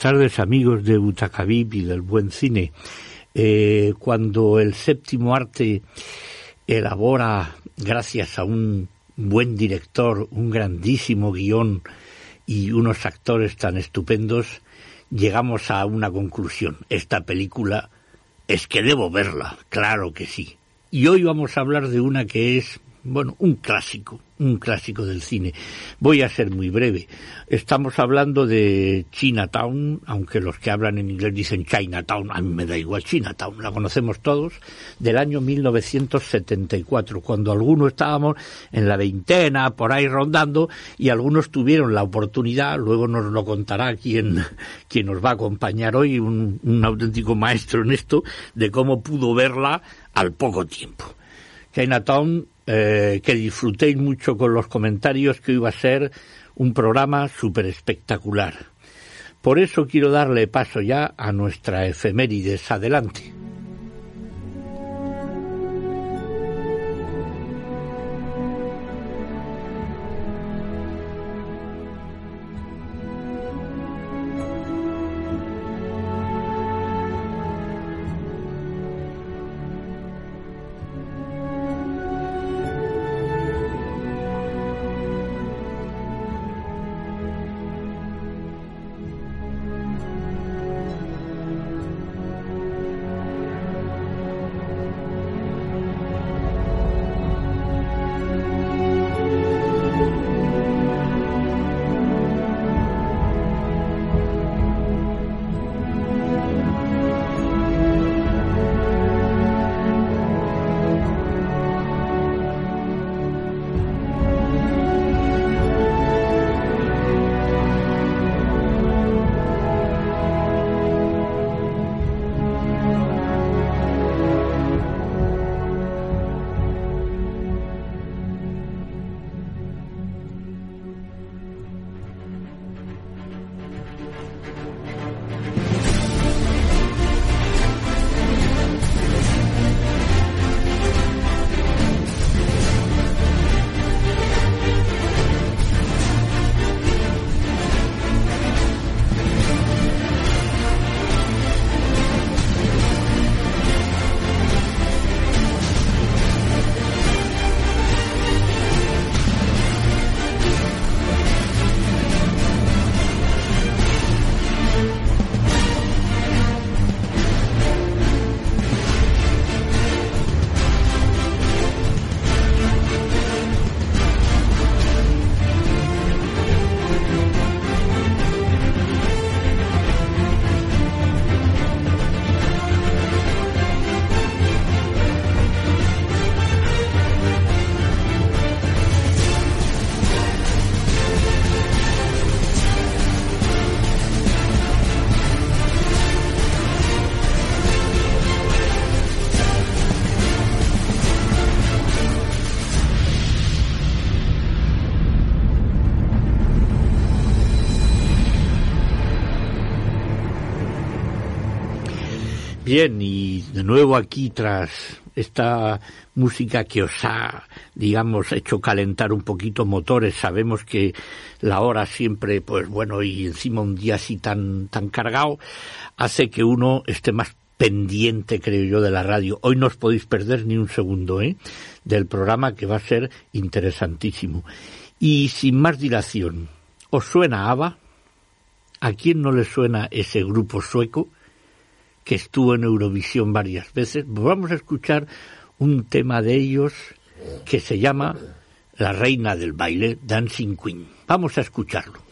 Tardes amigos de Butacabib y del buen cine. Eh, cuando el séptimo arte elabora, gracias a un buen director, un grandísimo guion y unos actores tan estupendos, llegamos a una conclusión. Esta película es que debo verla, claro que sí. Y hoy vamos a hablar de una que es, bueno, un clásico, un clásico del cine. Voy a ser muy breve. Estamos hablando de Chinatown, aunque los que hablan en inglés dicen Chinatown, a mí me da igual Chinatown, la conocemos todos, del año 1974, cuando algunos estábamos en la veintena, por ahí rondando, y algunos tuvieron la oportunidad, luego nos lo contará quien, quien nos va a acompañar hoy, un, un auténtico maestro en esto, de cómo pudo verla al poco tiempo. Chinatown eh, que disfrutéis mucho con los comentarios, que hoy va a ser un programa súper espectacular. Por eso quiero darle paso ya a nuestra efemérides. Adelante. Bien, y de nuevo aquí tras esta música que os ha, digamos, hecho calentar un poquito motores. Sabemos que la hora siempre, pues bueno, y encima un día así tan, tan cargado, hace que uno esté más pendiente, creo yo, de la radio. Hoy no os podéis perder ni un segundo, ¿eh? Del programa que va a ser interesantísimo. Y sin más dilación, ¿os suena ABBA? ¿A quién no le suena ese grupo sueco que estuvo en Eurovisión varias veces? Pues vamos a escuchar un tema de ellos que se llama La reina del baile, Dancing Queen. Vamos a escucharlo.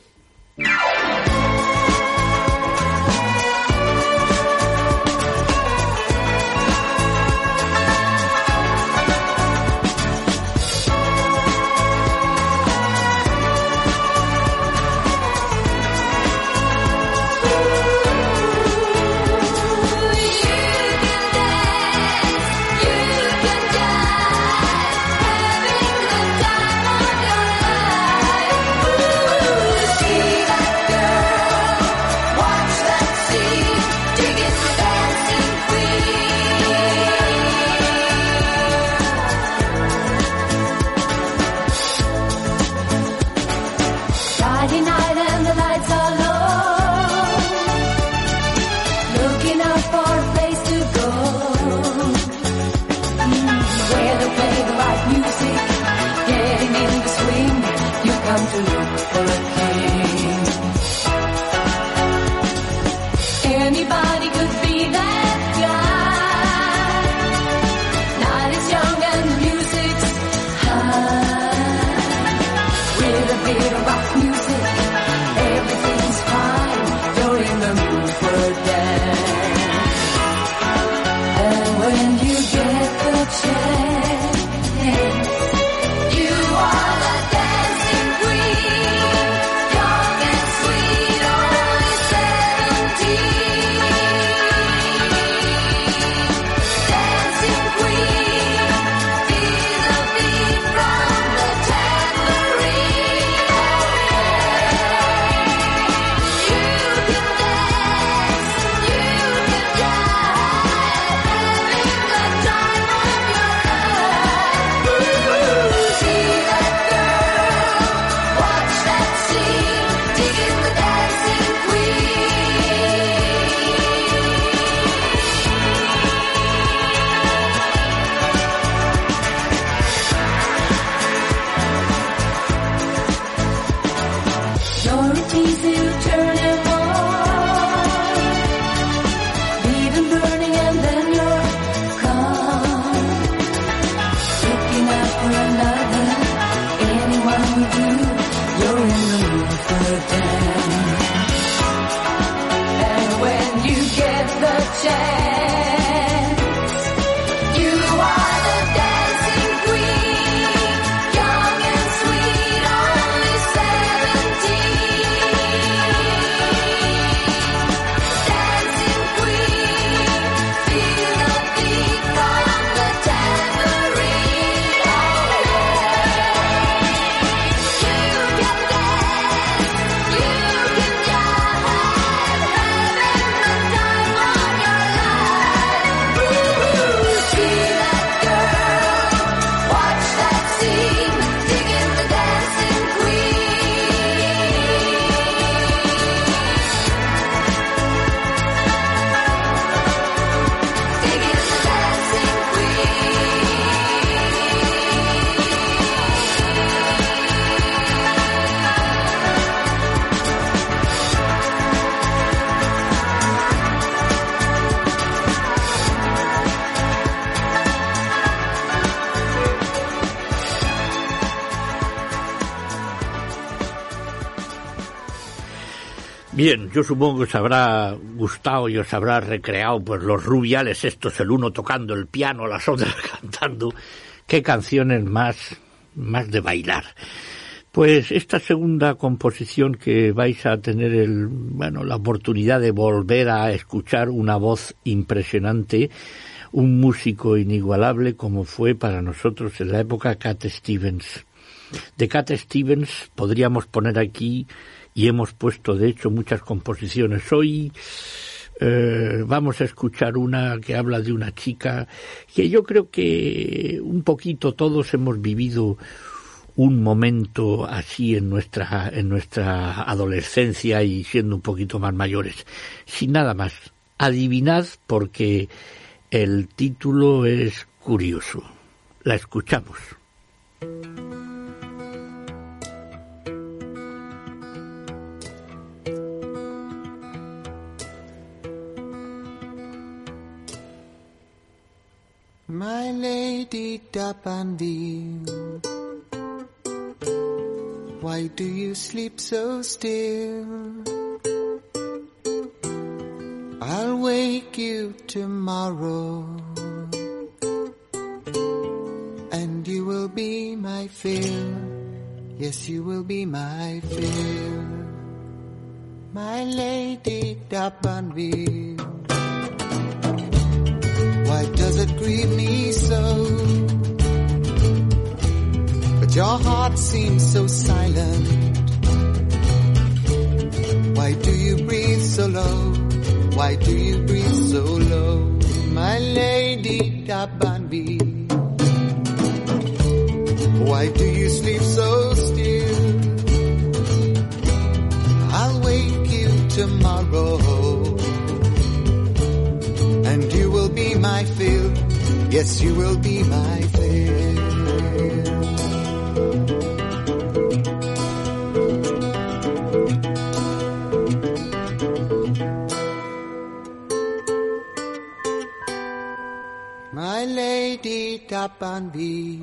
Yo supongo que os habrá gustado y os habrá recreado pues los rubiales estos, el uno tocando el piano, las otras cantando. Qué canciones más, más de bailar. Pues esta segunda composición que vais a tener el, bueno, la oportunidad de volver a escuchar una voz impresionante, un músico inigualable como fue para nosotros en la época Cat Stevens. De Cat Stevens podríamos poner aquí y hemos puesto de hecho muchas composiciones. Hoy eh, vamos a escuchar una que habla de una chica que yo creo que un poquito todos hemos vivido un momento así en nuestra en nuestra adolescencia y siendo un poquito más mayores. Sin nada más, adivinad porque el título es curioso. La escuchamos. My lady Dapanville, why do you sleep so still? I'll wake you tomorrow, and you will be my fill. Yes, you will be my fill. My lady Dapanville. Why does it grieve me so? But your heart seems so silent. Why do you breathe so low? Why do you breathe so low? My lady Dabanbi. Why do you sleep so still? I'll wake you tomorrow my fill. Yes, you will be my fill. My lady Dabanbi,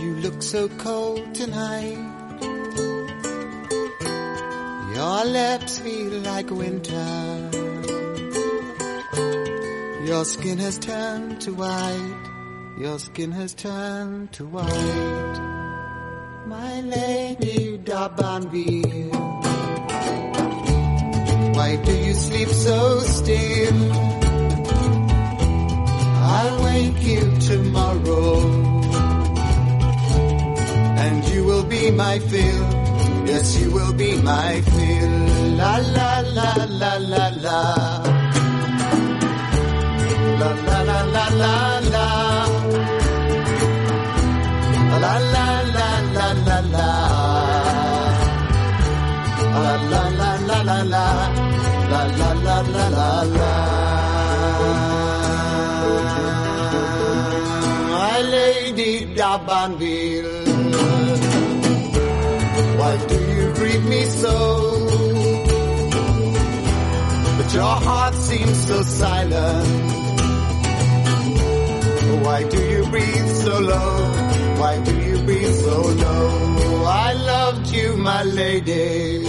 you look so cold tonight. Your lips feel like winter. Your skin has turned to white. Your skin has turned to white. My lady Dabanville. Why do you sleep so still? I'll wake you tomorrow. And you will be my fill. Yes, you will be my fill. La la la la la la. La la la la la la. La la la la la la. La la la la la la. La la. My lady. Why do you greet me so? But your heart seems so silent. Why do you breathe so low? Why do you breathe so low? I loved you, my lady.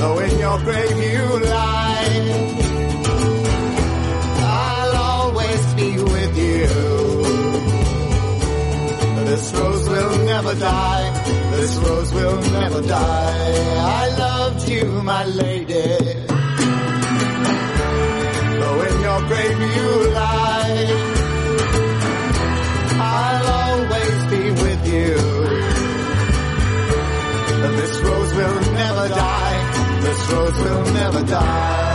Though in your grave you lie, I'll always be with you. This rose will never die. This rose will never die. I loved you, my lady. Your grave you lie, I'll always be with you. This rose will never die. This rose will never die.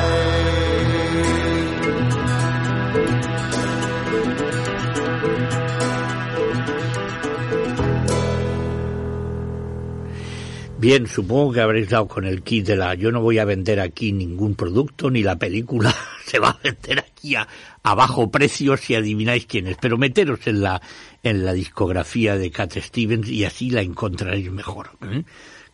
Bien, supongo que habréis dado con el kit de la... Yo no voy a vender aquí ningún producto, ni la película se va a vender aquí a, a bajo precio si adivináis quién es. Pero meteros en la, en la discografía de Cat Stevens y así la encontraréis mejor. ¿eh?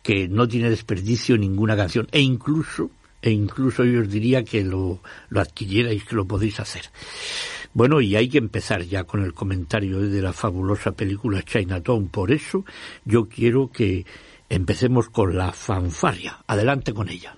Que no tiene desperdicio ninguna canción. E incluso, e incluso yo os diría que lo, lo adquirierais, que lo podéis hacer. Bueno, y hay que empezar ya con el comentario de la fabulosa película Chinatown. Por eso yo quiero que Empecemos con la fanfarria. Adelante con ella.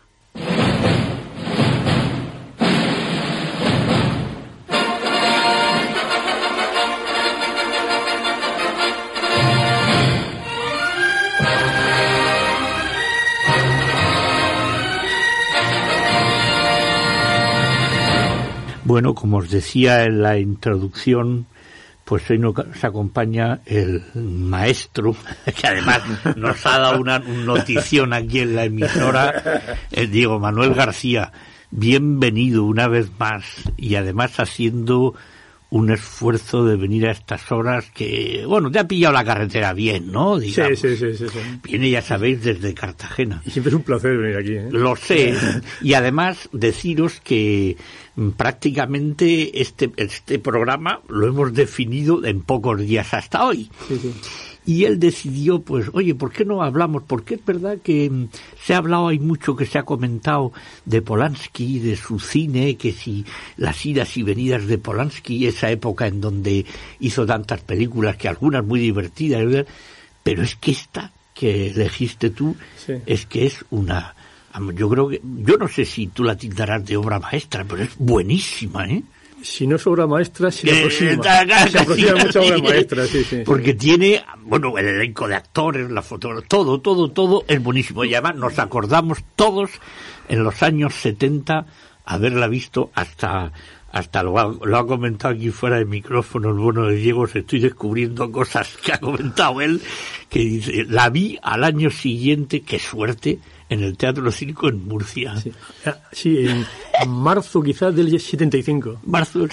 Bueno, como os decía en la introducción, Pues hoy nos acompaña el maestro, que además nos ha dado una notición aquí en la emisora, el Diego Manuel García. Bienvenido una vez más y además haciendo un esfuerzo de venir a estas horas que, bueno, te ha pillado la carretera bien, ¿no? Sí, sí, sí, sí, Viene, ya sabéis, desde Cartagena. Y siempre es un placer venir aquí. ¿eh? Lo sé. y además deciros que prácticamente este, este programa lo hemos definido en pocos días hasta hoy. Sí, sí y él decidió, pues, oye, ¿por qué no hablamos? Porque es verdad que mm, se ha hablado, hay mucho que se ha comentado de Polanski, de su cine, que si las idas y venidas de Polanski, esa época en donde hizo tantas películas, que algunas muy divertidas, pero es que esta que elegiste tú, es que es una, yo creo que, yo no sé si tú la tildarás de obra maestra, pero es buenísima, ¿eh? si no es obra maestra, se aproxima. se aproxima mucha obra maestra, sí, sí. Porque tiene, bueno, el elenco de actores, la foto, todo, todo, todo es buenísimo. Y además nos acordamos todos en los años 70 haberla visto hasta hasta lo ha, lo ha comentado aquí fuera de micrófono el bueno de Diego, estoy descubriendo cosas que ha comentado él, que dice, la vi al año siguiente, qué suerte, en el Teatro Circo en Murcia. Sí, ah, en marzo quizás del 75. Marzo,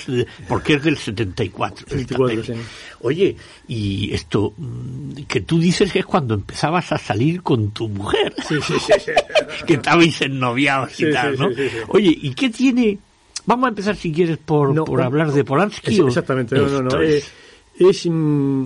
porque es del 74. 74 sí. Oye, y esto mm, que tú dices que es cuando empezabas a salir con tu mujer. Sí, sí, sí. que estabais ennoviados y tal, ¿no? Oye, ¿y qué tiene...? Vamos a empezar, si quieres, por, por hablar de Polanski. exactamente, no, no, no. Es, es mm,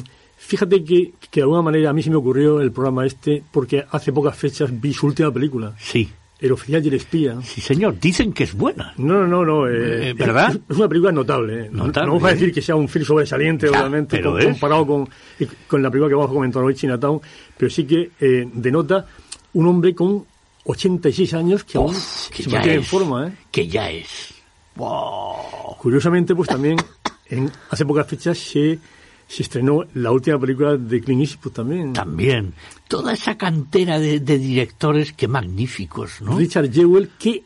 Fíjate que, que de alguna manera a mí se me ocurrió el programa este porque hace pocas fechas vi su última película. Sí. El oficial y el espía. Sí, señor. Dicen que es buena. No, no, no. Eh, eh ¿Verdad? Es, una película notable. ¿eh? no, vamos a decir que sea un film sobresaliente, obviamente, comparado con, con, la película que vamos a comentar hoy, Chinatown, pero sí que eh, denota un hombre con 86 años que aún se mantiene en forma. ¿eh? Que ya es. Wow. Curiosamente, pues también en, hace pocas fechas se se estrenó la última película de Clint Eastwood también. También. Toda esa cantera de, directores que magníficos, ¿no? Richard Jewell, que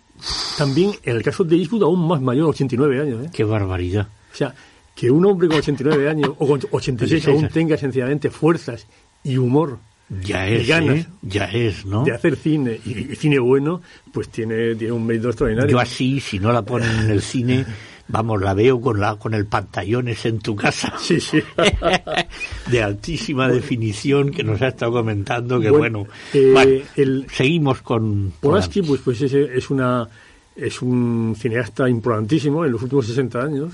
también en el caso de Eastwood aún más mayor, 89 años. ¿eh? Qué barbaridad. O sea, que un hombre con 89 años o con 86 aún tenga sencillamente fuerzas y humor. Ya es, ganas ¿eh? ya es, ¿no? De hacer cine y, cine bueno, pues tiene, tiene un mérito extraordinario. Yo así, si no la ponen en el cine, Vamos, la veo con la con el pantallones en tu casa. Sí, sí. de altísima definición que nos ha estado comentando que bueno, eh, seguimos con Polanski pues pues es, es una es un cineasta importantísimo en los últimos 60 años.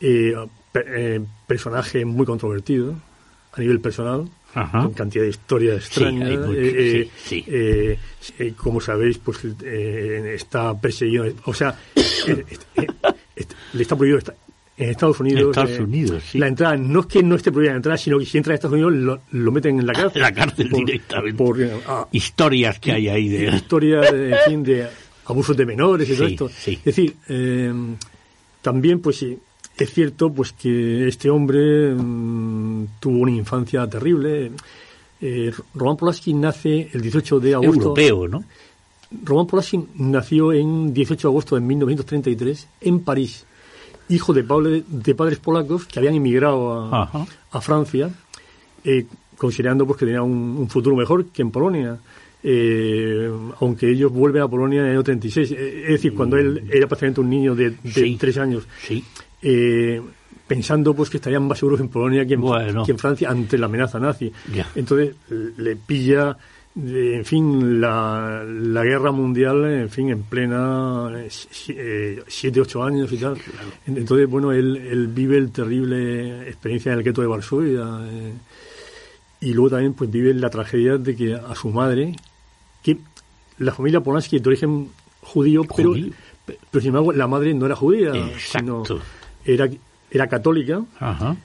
Eh, eh, personaje muy controvertido a nivel personal. con cantidad de historias extrañas. como sabéis, pues está perseguido. O sea, le está prohibido en Estados Unidos. Estados eh, Unidos, sí. La entrada, no es que no esté prohibida la entrada, sino que si entra a Estados Unidos lo, meten en la cárcel. la cárcel directamente. Por, ah, historias que hay ahí de... Historias, en fin, de abusos de menores y todo esto. Es decir, eh, también, pues sí, es cierto pues que este hombre mm, tuvo una infancia terrible. Eh, Roman Polanski nace el 18 de agosto. Europeo, ¿no? Roman Polanski nació en 18 de agosto de 1933 en París, hijo de, padres polacos que habían emigrado a, Francia, eh, considerando pues, que tenía un, futuro mejor que en Polonia. Eh, aunque ellos vuelven a Polonia en el año 36, eh, es decir, cuando él era prácticamente un niño de, tres años, pensando pues que estarían más seguros en Polonia que en, Francia ante la amenaza nazi. Entonces le pilla en fin, la, la, guerra mundial, en fin, en plena eh, siete, ocho años y tal. Entonces, bueno, él, él vive el terrible experiencia en el gueto de Varsovia eh, y luego también pues vive la tragedia de que a su madre, que la familia Polanski es de origen judío, pero, pero sin embargo la madre no era judía, sino era, era católica. Ajá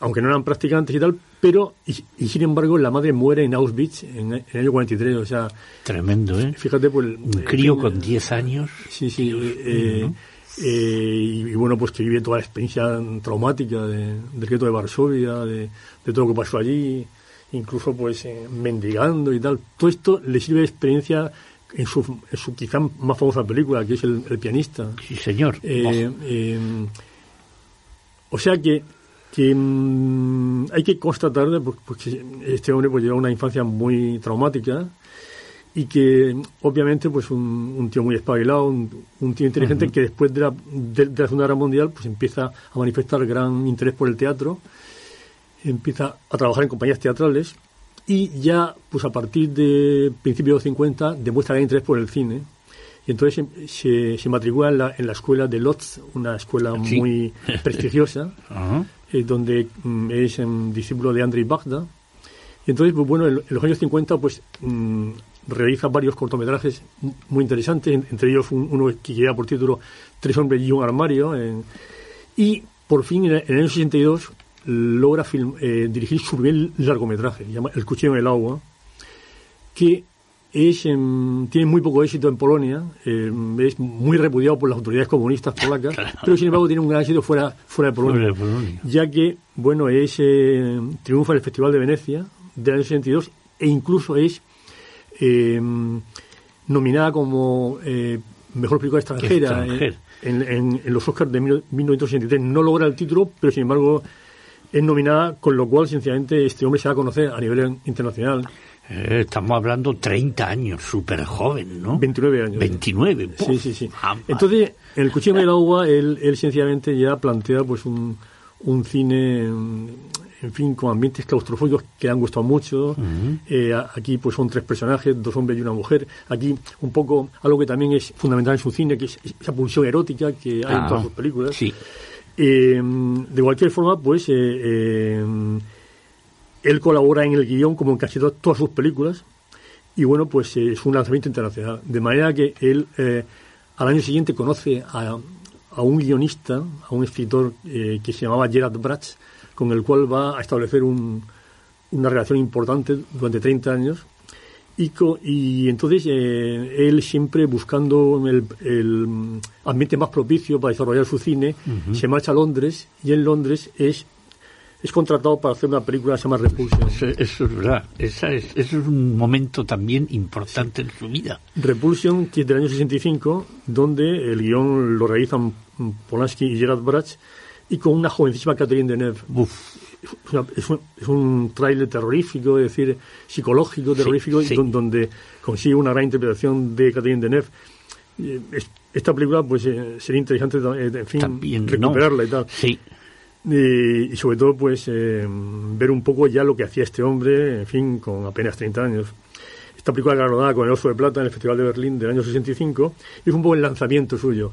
aunque no eran practicantes y tal, pero, y, sin embargo, la madre muere en Auschwitz en, el año 43, o sea... Tremendo, ¿eh? Fíjate, pues... Un crío con 10 años. Sí, sí, eh, eh, y, bueno, pues que vive toda la experiencia traumática de, del gueto de Varsovia, de, todo lo que pasó allí, incluso pues eh, mendigando y tal. Todo esto le sirve de experiencia en su, en su quizá más famosa película, que es El, pianista. Sí, señor. o sea que que mm, hay que constatar porque este hombre pues lleva una infancia muy traumática y que obviamente pues un, tío muy espabilado, un, tío inteligente que después de la, de, la, Segunda Guerra Mundial pues empieza a manifestar gran interés por el teatro, empieza a trabajar en compañías teatrales y ya pues a partir de principios de los 50 demuestra gran interés por el cine y entonces se, se matricula en la, en la, escuela de Lodz, una escuela muy prestigiosa, eh, donde mm, es discípulo de Andrei Bagda. Y entonces, pues, bueno, en, los años 50, pues mm, realiza varios cortometrajes muy interesantes, entre ellos uno que lleva por título Tres hombres y un armario. y por fin, en el, año 62, logra eh, dirigir su primer largometraje, llama El cuchillo en el agua, que es, tiene muy poco éxito en Polonia, em, es muy repudiado por las autoridades comunistas polacas, pero sin embargo tiene un gran éxito fuera, fuera de Polonia, ya que, bueno, es eh, triunfa en el Festival de Venecia del año 62 e incluso es em, nominada como eh, Mejor Película Extranjera, En, los Oscars de 1983. No logra el título, pero sin embargo es nominada, con lo cual, sencillamente, este hombre se va a conocer a nivel internacional. Eh, estamos hablando 30 años, súper joven, ¿no? 29 años. 29. Sí, sí, sí. Entonces, en el cuchillo del agua, él, él sencillamente ya plantea pues un, un cine, en fin, con ambientes claustrofóbicos que le han gustado mucho. Eh, aquí pues son tres personajes, dos hombres y una mujer. Aquí un poco algo que también es fundamental en su cine, que es esa pulsión erótica que hay en ah, todas sus películas. Sí. Eh, de cualquier forma, pues él colabora en el guion como en casi todas sus películas y bueno, pues eh, es un lanzamiento internacional. De manera que él eh, al año siguiente conoce a, un guionista, a un escritor eh, que se llamaba Gerard Bratz, con el cual va a establecer una relación importante durante 30 años. Y, y entonces él siempre buscando el, ambiente más propicio para desarrollar su cine, se marcha a Londres y en Londres es es contratado para hacer una película que se llama Repulsion. Eso, es verdad. Esa es, eso es un momento también importante en su vida. Repulsion, que es del año 65, donde el guion lo realizan Polanski y Gerard Bratz, y con una jovencísima Catherine Deneuve. Es, un, es un tráiler terrorífico, es decir, psicológico, terrorífico, donde consigue una gran interpretación de Catherine Deneuve. Esta película, pues, eh, sería interesante, eh, en fin, recuperarla y tal. Sí. Y, sobre todo, pues, eh, ver un poco ya lo que hacía este hombre, en fin, con apenas 30 años. Esta película galardonada con el Oso de Plata en el Festival de Berlín del año 65 y fue un poco el lanzamiento suyo.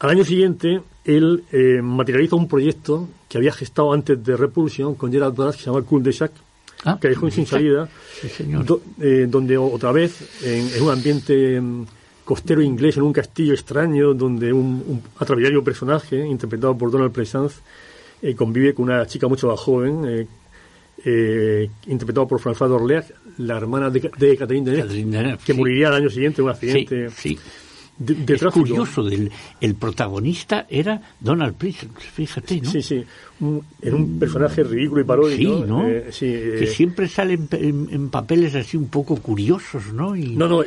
Al año siguiente, él eh, materializa un proyecto que había gestado antes de Repulsion con Gerald Brass, que se llama Cool de Sac, que dejó sin salida, eh, donde otra vez, en, un ambiente mm, costero inglés, en un castillo extraño, donde un, un atraviario personaje, interpretado por Donald Pleasance, eh, convive con una chica mucho más joven, eh, eh, interpretado por François Dorleac, la hermana de, de Catherine Deneuve, que moriría al año siguiente en un accidente. Sí, De, es curioso, del, el protagonista era Donald Pleasence, fíjate, ¿no? Sí, sí, en un personaje ridículo y paródico. Sí, ¿no? que siempre sale en, papeles así un poco curiosos, ¿no? Y... No, no,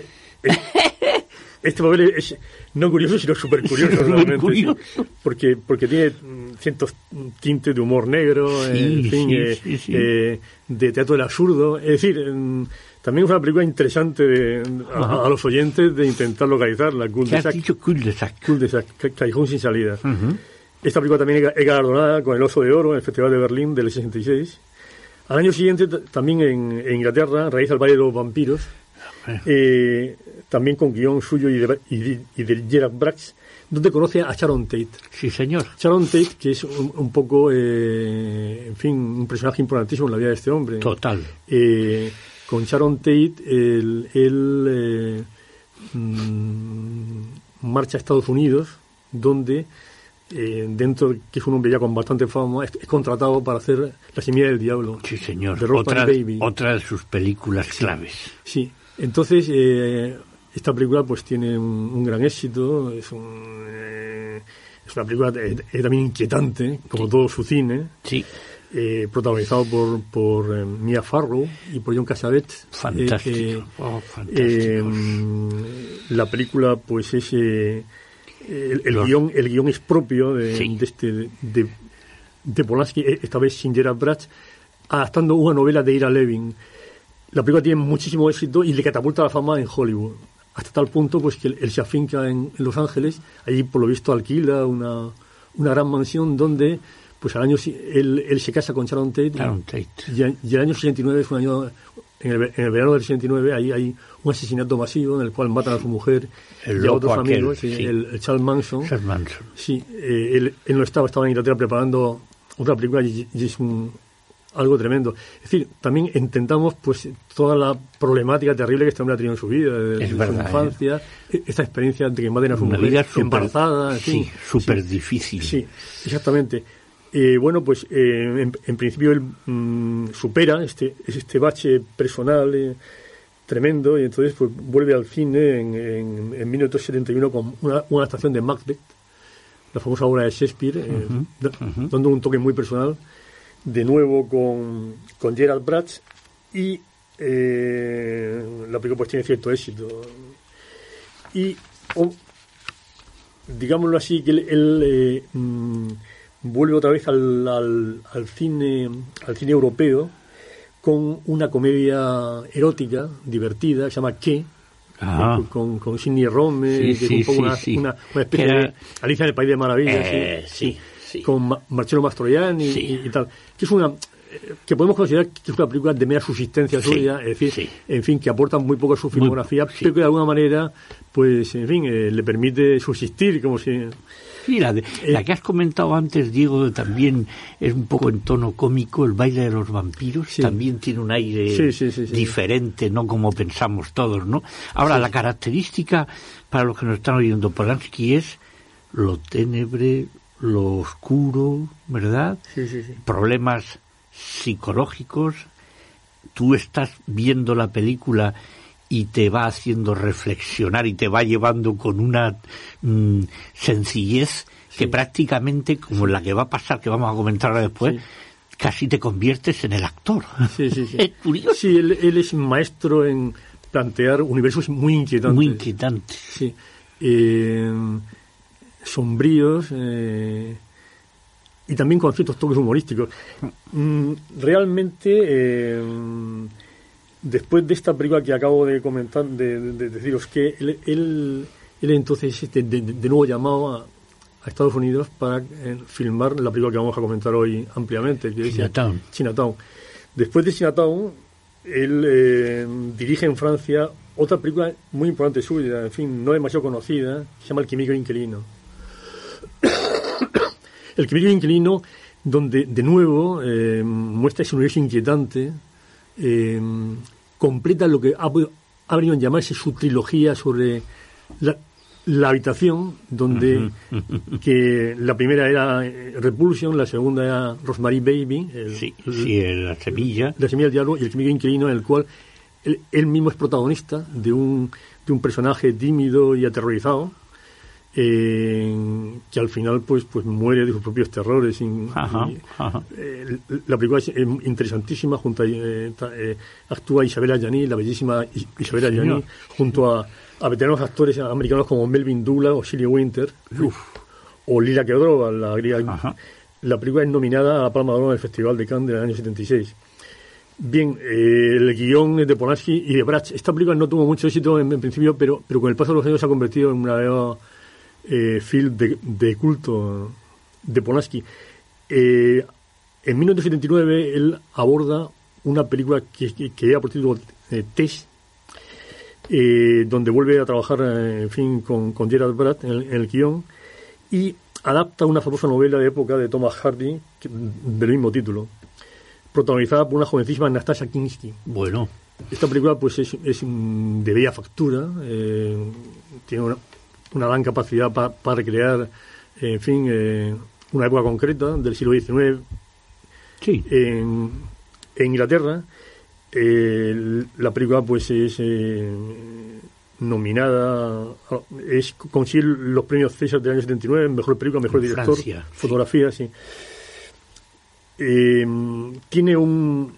este papel es no curioso, sino súper curioso, realmente. Porque, porque tiene ciertos tintes de humor negro, en fin, eh, eh, de teatro del absurdo. Es decir, también es una película interesante de, a, los oyentes de intentar localizarla. Cul de Sac. Cul de Sac. Cul de Sac, Callejón sin salida. Esta película también es galardonada con el Oso de Oro en el Festival de Berlín del 66. Al año siguiente, también en, Inglaterra, realiza El Valle de los Vampiros, eh, también con guion suyo y de, y de, Gerard Brax, donde conoce a Sharon Tate. Sí, señor. Sharon Tate, que es un, poco, eh, en fin, un personaje importantísimo en la vida de este hombre. Total. Eh, con Sharon Tate, él, él mm, marcha a Estados Unidos, donde eh, dentro que es un hombre ya con bastante fama, es, contratado para hacer La semilla del diablo. Sí, señor. De otra, Baby. otra de sus películas claves. Sí, entonces eh, esta película pues tiene un, gran éxito, es, eh, es una película también inquietante, como todo su cine. Sí. protagonizado por, por Mia Farrow y por John Cassavetes. Fantástico. Oh, la película pues es el, el, guion, el guion es propio de, este de, de Polanski, e, esta vez sin Gerard Bratz, adaptando una novela de Ira Levin. La película tiene muchísimo éxito y le catapulta la fama en Hollywood. Hasta tal punto pues que él, se afinca en, Los Ángeles, allí por lo visto alquila una, una gran mansión donde pues al año él, él se casa con Sharon Tate, Tate. Y, el año 69 es un año en el, en el, verano del 69 ahí hay un asesinato masivo en el cual matan a su mujer y a otros amigos, El, Charles Manson. Charles Manson. Sí, eh, él, él, no estaba, estaba en Inglaterra preparando otra película y, es un, algo tremendo. Es decir, también intentamos pues toda la problemática terrible que este hombre ha tenido en su vida, de, su infancia, ¿eh? esta experiencia de que maten a su Una mujer vida super, embarazada, en sí, súper difícil. Sí, exactamente. Eh, bueno, pues eh, en, principio él mm, supera este, este bache personal eh, tremendo y entonces pues vuelve al cine en, en, 1971 con una, una, adaptación de Macbeth, la famosa obra de Shakespeare, dando un toque muy personal, de nuevo con, con Gerald Bratz y la película pues tiene cierto éxito. Y, digámoslo así, que él, mm, vuelve otra vez al, al, cine al cine europeo con una comedia erótica divertida se llama ¿Qué? Con, con Sidney Rome que es un poco una, una, especie de Alicia en el País de Maravillas eh, con Marcello Mastroianni y, tal que es una que podemos considerar que es una película de mera subsistencia suya, es decir, en fin, que aporta muy poco a su filmografía, pero que de alguna manera, pues, en fin, eh, le permite subsistir, como si Sí, la, la, que has comentado antes, Diego, también es un poco en tono cómico, el baile de los vampiros, también tiene un aire diferente, no como pensamos todos, ¿no? Ahora, la característica, para los que nos están oyendo, Polanski es lo tenebre, lo oscuro, ¿verdad? Problemas psicológicos. Tú estás viendo la película y te va haciendo reflexionar y te va llevando con una mm, sencillez que prácticamente, como la que va a pasar, que vamos a comentar ahora después, casi te conviertes en el actor. Sí, sí, sí. es curioso. Sí, él, él, es maestro en plantear universos muy inquietantes. Muy inquietantes. Sí. Eh, sombríos eh, y también con ciertos toques humorísticos. Mm, realmente... Eh, después de esta película que acabo de comentar, de, deciros que él, él, entonces este, de, nuevo llamado a, Estados Unidos para eh, filmar la película que vamos a comentar hoy ampliamente, que Chinatown. Es Chinatown. Después de Chinatown, él dirige en Francia otra película muy importante suya, en fin, no demasiado conocida, se llama El Químico Inquilino. El Químico Inquilino, donde de nuevo eh, muestra ese universo inquietante eh, completa lo que ha, ha, venido a llamarse su trilogía sobre la, habitación, donde que la primera era eh, Repulsion, la segunda era Rosemary Baby, sí, la semilla. La semilla del diablo y el semilla inquilino, en el cual él, mismo es protagonista de un, de un personaje tímido y aterrorizado eh, que al final pues pues muere de sus propios terrores. Eh, la película es interesantísima, junto a, eh, eh, actúa Isabella Gianni, la bellísima Isabella Gianni, junto a, a, veteranos actores americanos como Melvin Dula o Shirley Winter, o Lila Kedrova, la griega. La película es nominada a la Palma de Oro en el Festival de Cannes del año 76. Bien, el guion es de Polanski y de Brach. Esta película no tuvo mucho éxito en, principio, pero, pero con el paso de los años se ha convertido en una eh, film de, culto de Polanski. Eh, en 1979 él aborda una película que, que, era por título eh, Test, eh, donde vuelve a trabajar en fin con, con Gerald Bratt en el, guion y adapta una famosa novela de época de Thomas Hardy del mismo título, protagonizada por una jovencísima Nastasia Kinski. Bueno. Esta película pues es, es de bella factura, tiene una, una gran capacidad para recrear, en fin, eh, una época concreta del siglo XIX sí. en, Inglaterra. Eh, la película pues es eh, nominada, es consigue los premios César del año 79, mejor película, mejor director, fotografía, sí. tiene un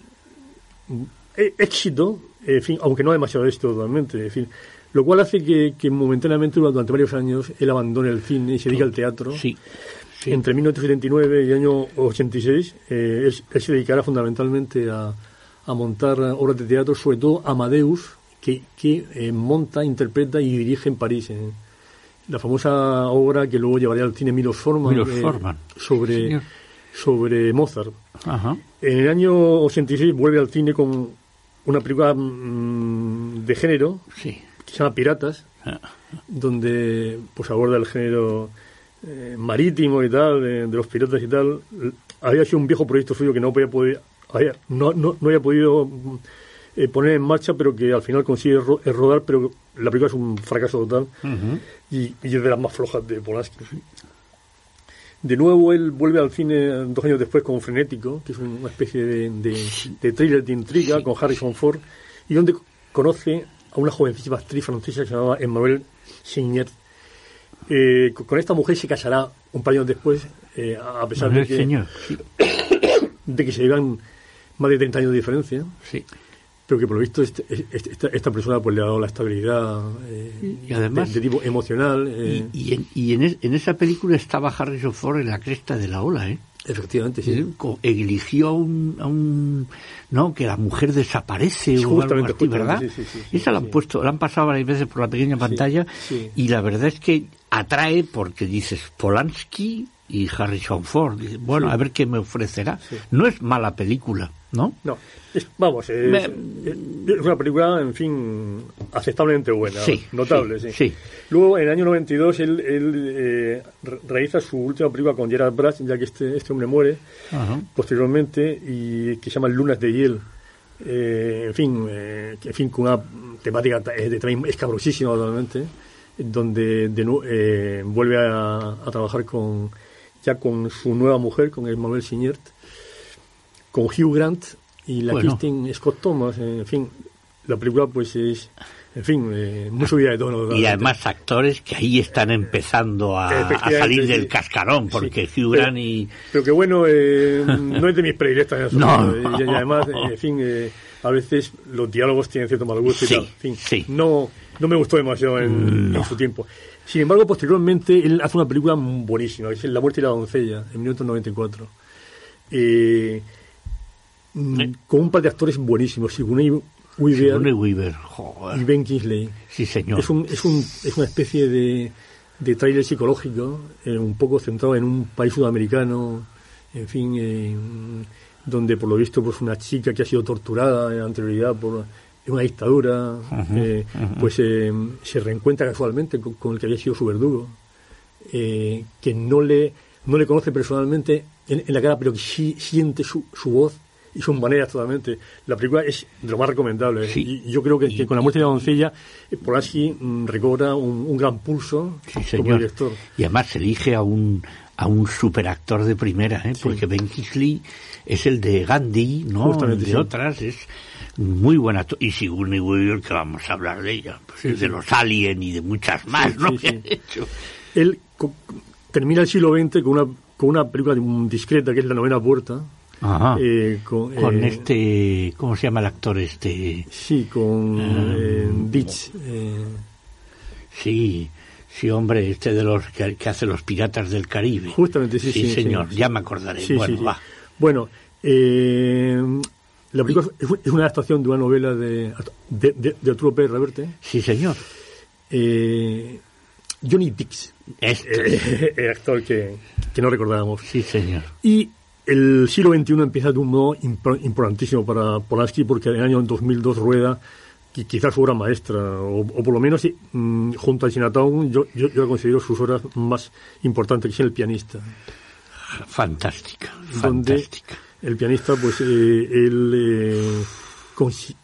éxito, en fin, aunque no demasiado éxito totalmente, es decir, lo cual hace que, momentáneamente durante varios años él abandone el cine y se dedique al teatro. Sí. entre 1979 y el año 86, eh, él, se dedicará fundamentalmente a, a, montar obras de teatro, sobre todo Amadeus, que, que eh, monta, interpreta y dirige en París. la famosa obra que luego llevaría al cine Milos Forman, eh, sobre, sobre Mozart. En el año 86 vuelve al cine con una película mm, de género que se llama Piratas, ah. donde pues aborda el género eh, marítimo y tal, de, los piratas y tal. Había sido un viejo proyecto suyo que no había podido, no, no, no había podido eh, poner en marcha, pero que al final consigue eh, rodar, pero la película es un fracaso total y, es de las más flojas de Polanski. De nuevo él vuelve al cine dos años después con Frenético, que es una especie de, de, thriller de intriga con Harrison Ford, y donde conoce a una jovencísima actriz francesa que se llamaba Emmanuel Signet. Eh, con esta mujer se casará un par de años después, a pesar de que, de que se llevan más de 30 años de diferencia. Sí pero que por lo visto este, este, esta, persona pues le ha dado la estabilidad eh, y además, de, tipo emocional. Eh. Y, en, y en, esa película estaba Harrison Ford en la cresta de la ola, ¿eh? Efectivamente, sí. Eligió a un, a un, no, que la mujer desaparece o algo así, ¿verdad? Esa la han puesto, la han pasado varias veces por la pequeña pantalla y la verdad es que atrae porque dices Polanski y Harrison Ford. Bueno, a ver qué me ofrecerá. No es mala película, ¿no? No. Vamos, es, una película, en fin, aceptablemente buena, notable, sí, Luego, en el año 92, él, él eh, realiza su última película con Gerard Brass, ya que este, este hombre muere posteriormente, y que se llama Lunas de Hiel. Eh, en fin, eh, en fin, con una temática de, escabrosísima, totalmente, donde de, vuelve a, trabajar con ya con su nueva mujer, con Emmanuel Signert, con Hugh Grant y la bueno. Scott Thomas, en fin, la película pues es, en fin, eh, muy subida de tono. Y además actores que ahí están empezando a, salir del cascarón, porque Hugh Grant y... Pero que bueno, eh, no es de mis predilectas. no. Y, además, en fin, eh, a veces los diálogos tienen cierto mal gusto y tal. En fin, no, no me gustó demasiado en, en, su tiempo. Sin embargo, posteriormente, él hace una película buenísima, que es La muerte y la doncella, en 1994. Eh, Mm, con un par de actores buenísimos, Sigourney Weaver, y Ben Kingsley. Sí, señor. Es, un, es, un, es una especie de, de tráiler psicológico, eh, un poco centrado en un país sudamericano, en fin, donde por lo visto pues una chica que ha sido torturada en anterioridad por una dictadura, eh, pues eh, se reencuentra casualmente con, el que había sido su verdugo, que no le, no le conoce personalmente en, la cara, pero que sí siente su, su voz y sus maneras totalmente. La película es de lo más recomendable. Y yo creo que, con la muerte de la doncella, eh, Polanski mm, recobra un, gran pulso como director. Y además se elige a un a un superactor de primera, ¿eh? porque Ben Kingsley es el de Gandhi, ¿no? de otras, es muy buena. Y Sigourney Weaver, que vamos a hablar de ella, pues es de los Alien y de muchas más, ¿no? Él termina el siglo XX con una, con una película discreta, que es La novena puerta, eh, con, eh, este, ¿cómo se llama el actor este? Sí, con eh, Ditch. Sí, sí, hombre, este de los que, hace los piratas del Caribe. Justamente, sí, sí. señor, ya me acordaré. bueno, va. Bueno, la película es una adaptación de una novela de, de, de, Arturo Pérez Reverte. Sí, señor. Johnny Dix. Este. el actor que, que no recordábamos. Sí, señor. Y el siglo XXI empieza de un modo importantísimo para Polanski porque en el año 2002 rueda quizás su obra maestra, o, por lo menos mm, junto a Chinatown yo, yo, yo considero sus obras más importantes, que es El pianista. Fantástica, fantástica. el pianista, pues, eh, él... Eh,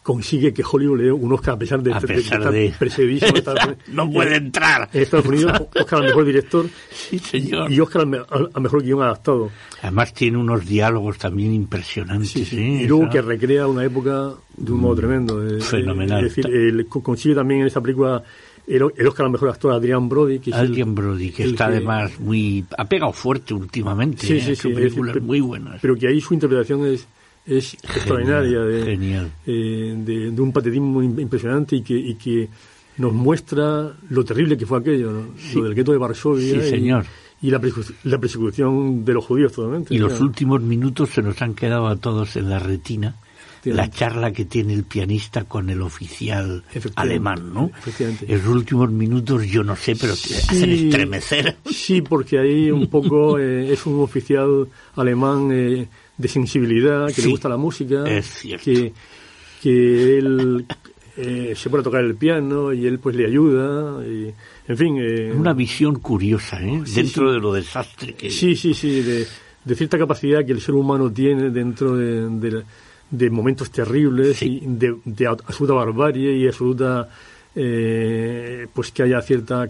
consigue que Hollywood le dé un Oscar a pesar de, a pesar de, estar no puede entrar. En Estados Unidos, Oscar al mejor director sí, señor. y Oscar al, mejor guion adaptado. Además tiene unos diálogos también impresionantes. Sí, y luego que recrea una época de un modo mm, tremendo. Fenomenal. Es decir, consigue también en esa película el, Oscar al mejor actor Adrián Brody. Que Adrián Brody, que está además muy... ha pegado fuerte últimamente. Sí, sí, ¿eh? sí. Películas muy buenas. Pero que ahí su interpretación es es extraordinaria, de, eh, de, un patetismo impresionante y que, y que nos muestra lo terrible que fue aquello, lo del gueto de Varsovia. Sí, señor. y la, persecución de los judíos totalmente. Y los últimos minutos se nos han quedado a todos en la retina la charla que tiene el pianista con el oficial alemán, ¿no? En los últimos minutos, yo no sé, pero hacen estremecer. Sí, porque ahí un poco eh, es un oficial alemán eh, de sensibilidad, que le gusta la música, que, que él eh, se pone a tocar el piano y él pues le ayuda. Y, en fin. Una visión curiosa, ¿eh? dentro de lo desastre que. Sí, sí, sí, de, cierta capacidad que el ser humano tiene dentro de, de, de momentos terribles y de, absoluta barbarie y absoluta eh, pues que haya cierta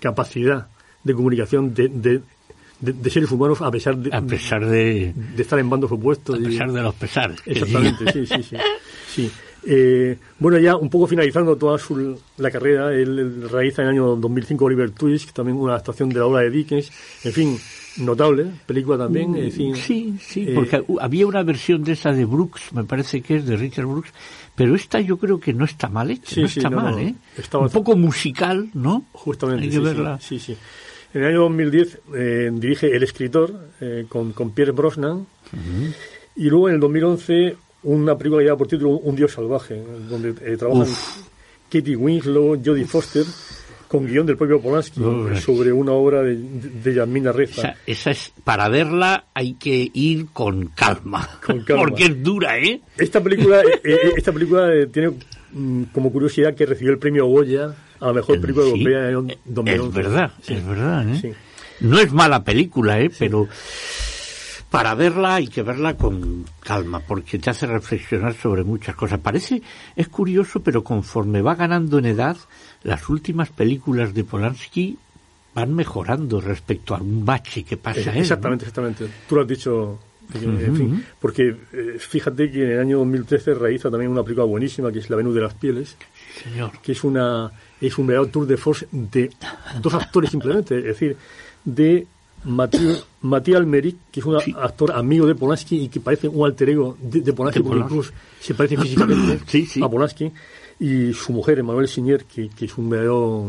capacidad de comunicación de, de, seres humanos a pesar de, a pesar de, estar en bandos opuestos. A pesar de los pesares. Exactamente, sí, sí, sí. Eh, bueno, ya un poco finalizando toda su, la carrera, él, realiza en el año 2005 Oliver Twist, también una adaptación de la obra de Dickens. En fin, notable, película también. sí, sí, eh, porque había una versión de esa de Brooks, me parece que es de Richard Brooks, pero esta yo creo que no está mal hecha, no está mal, ¿eh? Un poco musical, ¿no? Justamente, Hay verla. sí, sí. En el año 2010 eh, dirige El escritor eh, con, con, Pierre Brosnan. Y luego en el 2011 una película que lleva por título Un dios salvaje, donde trabajan Katie Winslow, Jodie Foster con guion del propio Polanski sobre una obra de, de Yasmina Reza. esa es, para verla hay que ir con calma, porque es dura, ¿eh? Esta película, eh, eh, esta película eh, tiene mm, como curiosidad que recibió el premio Goya a la mejor película europea en 2011. Es verdad, es verdad, ¿eh? No es mala película, ¿eh? Pero para verla hay que verla con calma, porque te hace reflexionar sobre muchas cosas. Parece, es curioso, pero conforme va ganando en edad, las últimas películas de Polanski van mejorando respecto a un bache que pasa eh, Exactamente, exactamente. Tú lo has dicho, en fin, porque eh, fíjate que en el año 2013 realiza también una película buenísima que es La Venus de las Pieles, Señor. que es una es un verdadero tour de force de dos actores simplemente, es decir, de Matías Almeric, que es un actor amigo de Polanski y que parece un alter ego de, Polanski, porque incluso se parece físicamente a Polanski y su mujer, Emanuel que, que, es un verdadero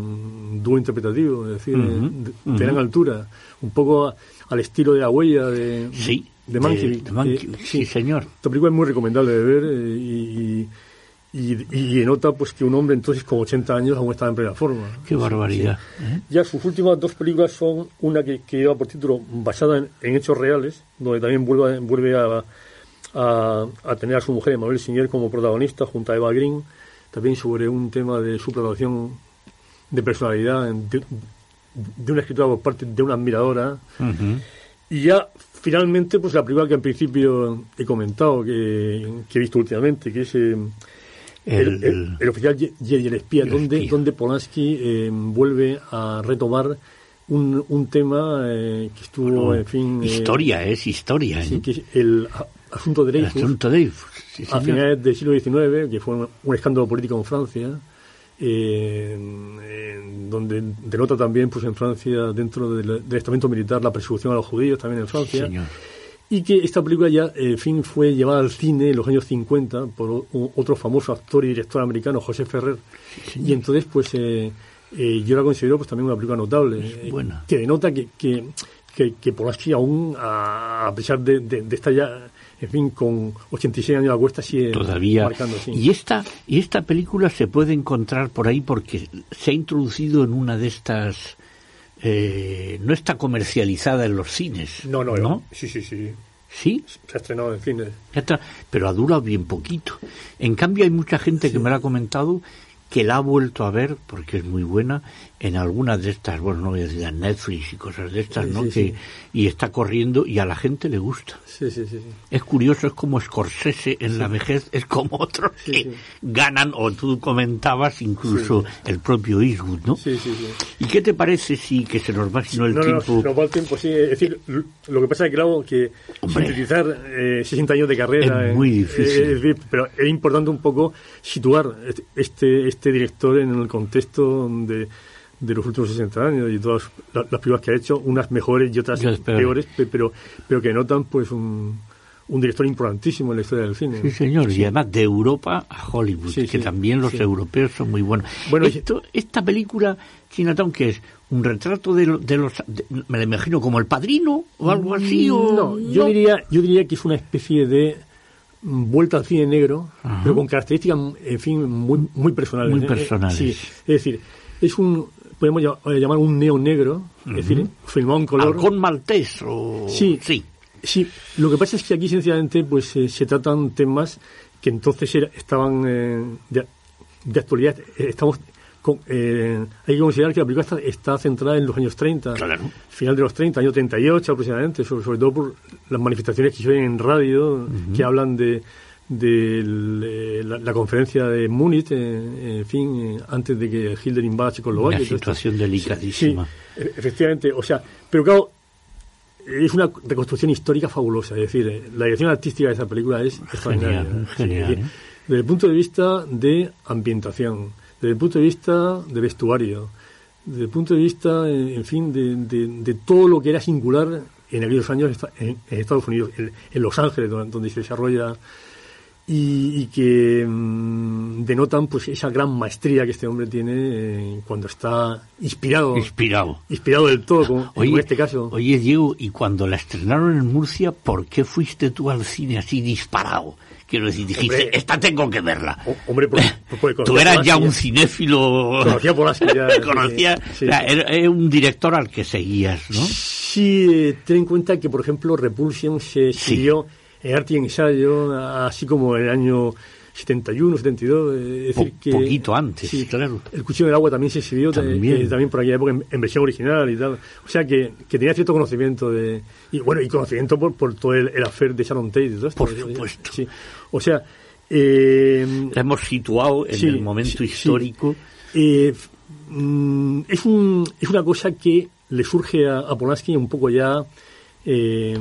dúo interpretativo, es decir, de, gran altura, un poco al estilo de la huella de, sí, de Mankiewicz. Eh, sí, señor. Esta película es muy recomendable de ver eh, y, y, y, nota pues que un hombre entonces con 80 años aún está en plena forma. Qué barbaridad. ¿eh? Ya sus últimas dos películas son una que, que lleva por título basada en, hechos reales, donde también vuelve, vuelve a, a, a, tener a su mujer, Emanuel Sinier, como protagonista junto a Eva Green también sobre un tema de suplantación de personalidad de, una escritora por parte de una admiradora. Y ya finalmente, pues la primera que en principio he comentado, que, he visto últimamente, que es eh, el, oficial y el espía, donde, donde Polanski eh, vuelve a retomar un, un tema eh, que estuvo, en fin... Historia, es historia. Sí, que es el asunto de Dreyfus. El asunto de Dreyfus a finales del siglo XIX, que fue un, escándalo político en Francia, eh, donde denota también pues en Francia, dentro del, estamento militar, la persecución a los judíos, también en Francia. Y que esta película ya, en fin, fue llevada al cine en los años 50 por otro famoso actor y director americano, José Ferrer. y entonces, pues, eh, eh, yo la considero pues también una película notable, que denota que, que, que, que Polanski aún, a, pesar de, de, de esta ya en fin, con 86 años a cuesta sigue Todavía. marcando. Y, esta, y esta película se puede encontrar por ahí porque se ha introducido en una de estas... Eh, no está comercializada en los cines. No, no, no. Sí, sí, sí. ¿Sí? Se ha estrenado en cines. Pero ha durado bien poquito. En cambio hay mucha gente que me lo ha comentado que la ha vuelto a ver, porque es muy buena, en algunas de estas, bueno, no voy a decir Netflix y cosas de estas, ¿no? que, Y está corriendo y a la gente le gusta. Sí, sí, sí. Es curioso, es como Scorsese en la vejez, es como otros que ganan, o tú comentabas incluso el propio Eastwood, ¿no? Sí, sí, sí. ¿Y qué te parece si que se nos va sino el tiempo? No, no, va el tiempo, sí. Es decir, lo que pasa es que, claro, que sintetizar eh, 60 años de carrera... Es muy difícil. pero es importante un poco situar este, este director en el contexto de de los últimos 60 años y todas las, las que ha hecho, unas mejores y otras peores, pero, pero que notan pues un, un director importantísimo en la historia del cine. Sí, señor, y además de Europa a Hollywood, que también los europeos son muy buenos. Bueno, Esto, esta película, Chinatown, que es un retrato de, de los, me lo imagino como el padrino o algo así. O, no, yo diría, yo diría que es una especie de vuelta al cine negro, pero con características, en fin, muy, muy personales. Muy ¿eh? personales. Sí, es decir, es un, podemos llamar un neo negro, es decir, filmado en color. Con maltés o... Sí, sí. Sí, lo que pasa es que aquí, sencillamente, pues eh, se tratan temas que entonces estaban eh, de, de, actualidad. Estamos eh, hay que considerar que la película está, centrada en los años 30, final de los 30, año 38 aproximadamente, sobre, todo por las manifestaciones que se ven en radio, que hablan de, de la, conferencia de Múnich, eh, en fin, eh, antes de que Hitler invada Checoslovaquia. Una situación delicadísima. Sí, e, efectivamente, o sea, pero claro, es una reconstrucción histórica fabulosa, es decir, la dirección artística de esa película es extraordinaria. Genial, desde el punto de vista de ambientación, desde el punto de vista de vestuario, desde el punto de vista, en fin, de, todo lo que era singular en aquellos años en, Estados Unidos, en, Los Ángeles, donde, se desarrolla y, que mm, denotan pues esa gran maestría que este hombre tiene eh, cuando está inspirado inspirado inspirado del todo como, en este caso oye Diego y cuando la estrenaron en Murcia ¿por qué fuiste tú al cine así disparado? Quiero decir, dijiste, esta tengo que verla. Hombre, tú eras ya un cinéfilo. Conocía Polanski ya. conocía, era, un director al que seguías, ¿no? Sí, ten en cuenta que, por ejemplo, Repulsion se siguió en arte y ensayo, así como en el año 71, 72. Es decir, que, poquito antes, sí, claro. El Cuchillo del Agua también se exhibió también, eh, también por aquella época en, versión original y tal. O sea que, que, tenía cierto conocimiento de. Y bueno, y conocimiento por, por todo el, el affair de Sharon Tate. ¿no? Por supuesto. Sí. O sea. Eh, La hemos situado en el momento histórico. Eh, mm, es, un, es una cosa que le surge a, a Polanski un poco ya. Eh,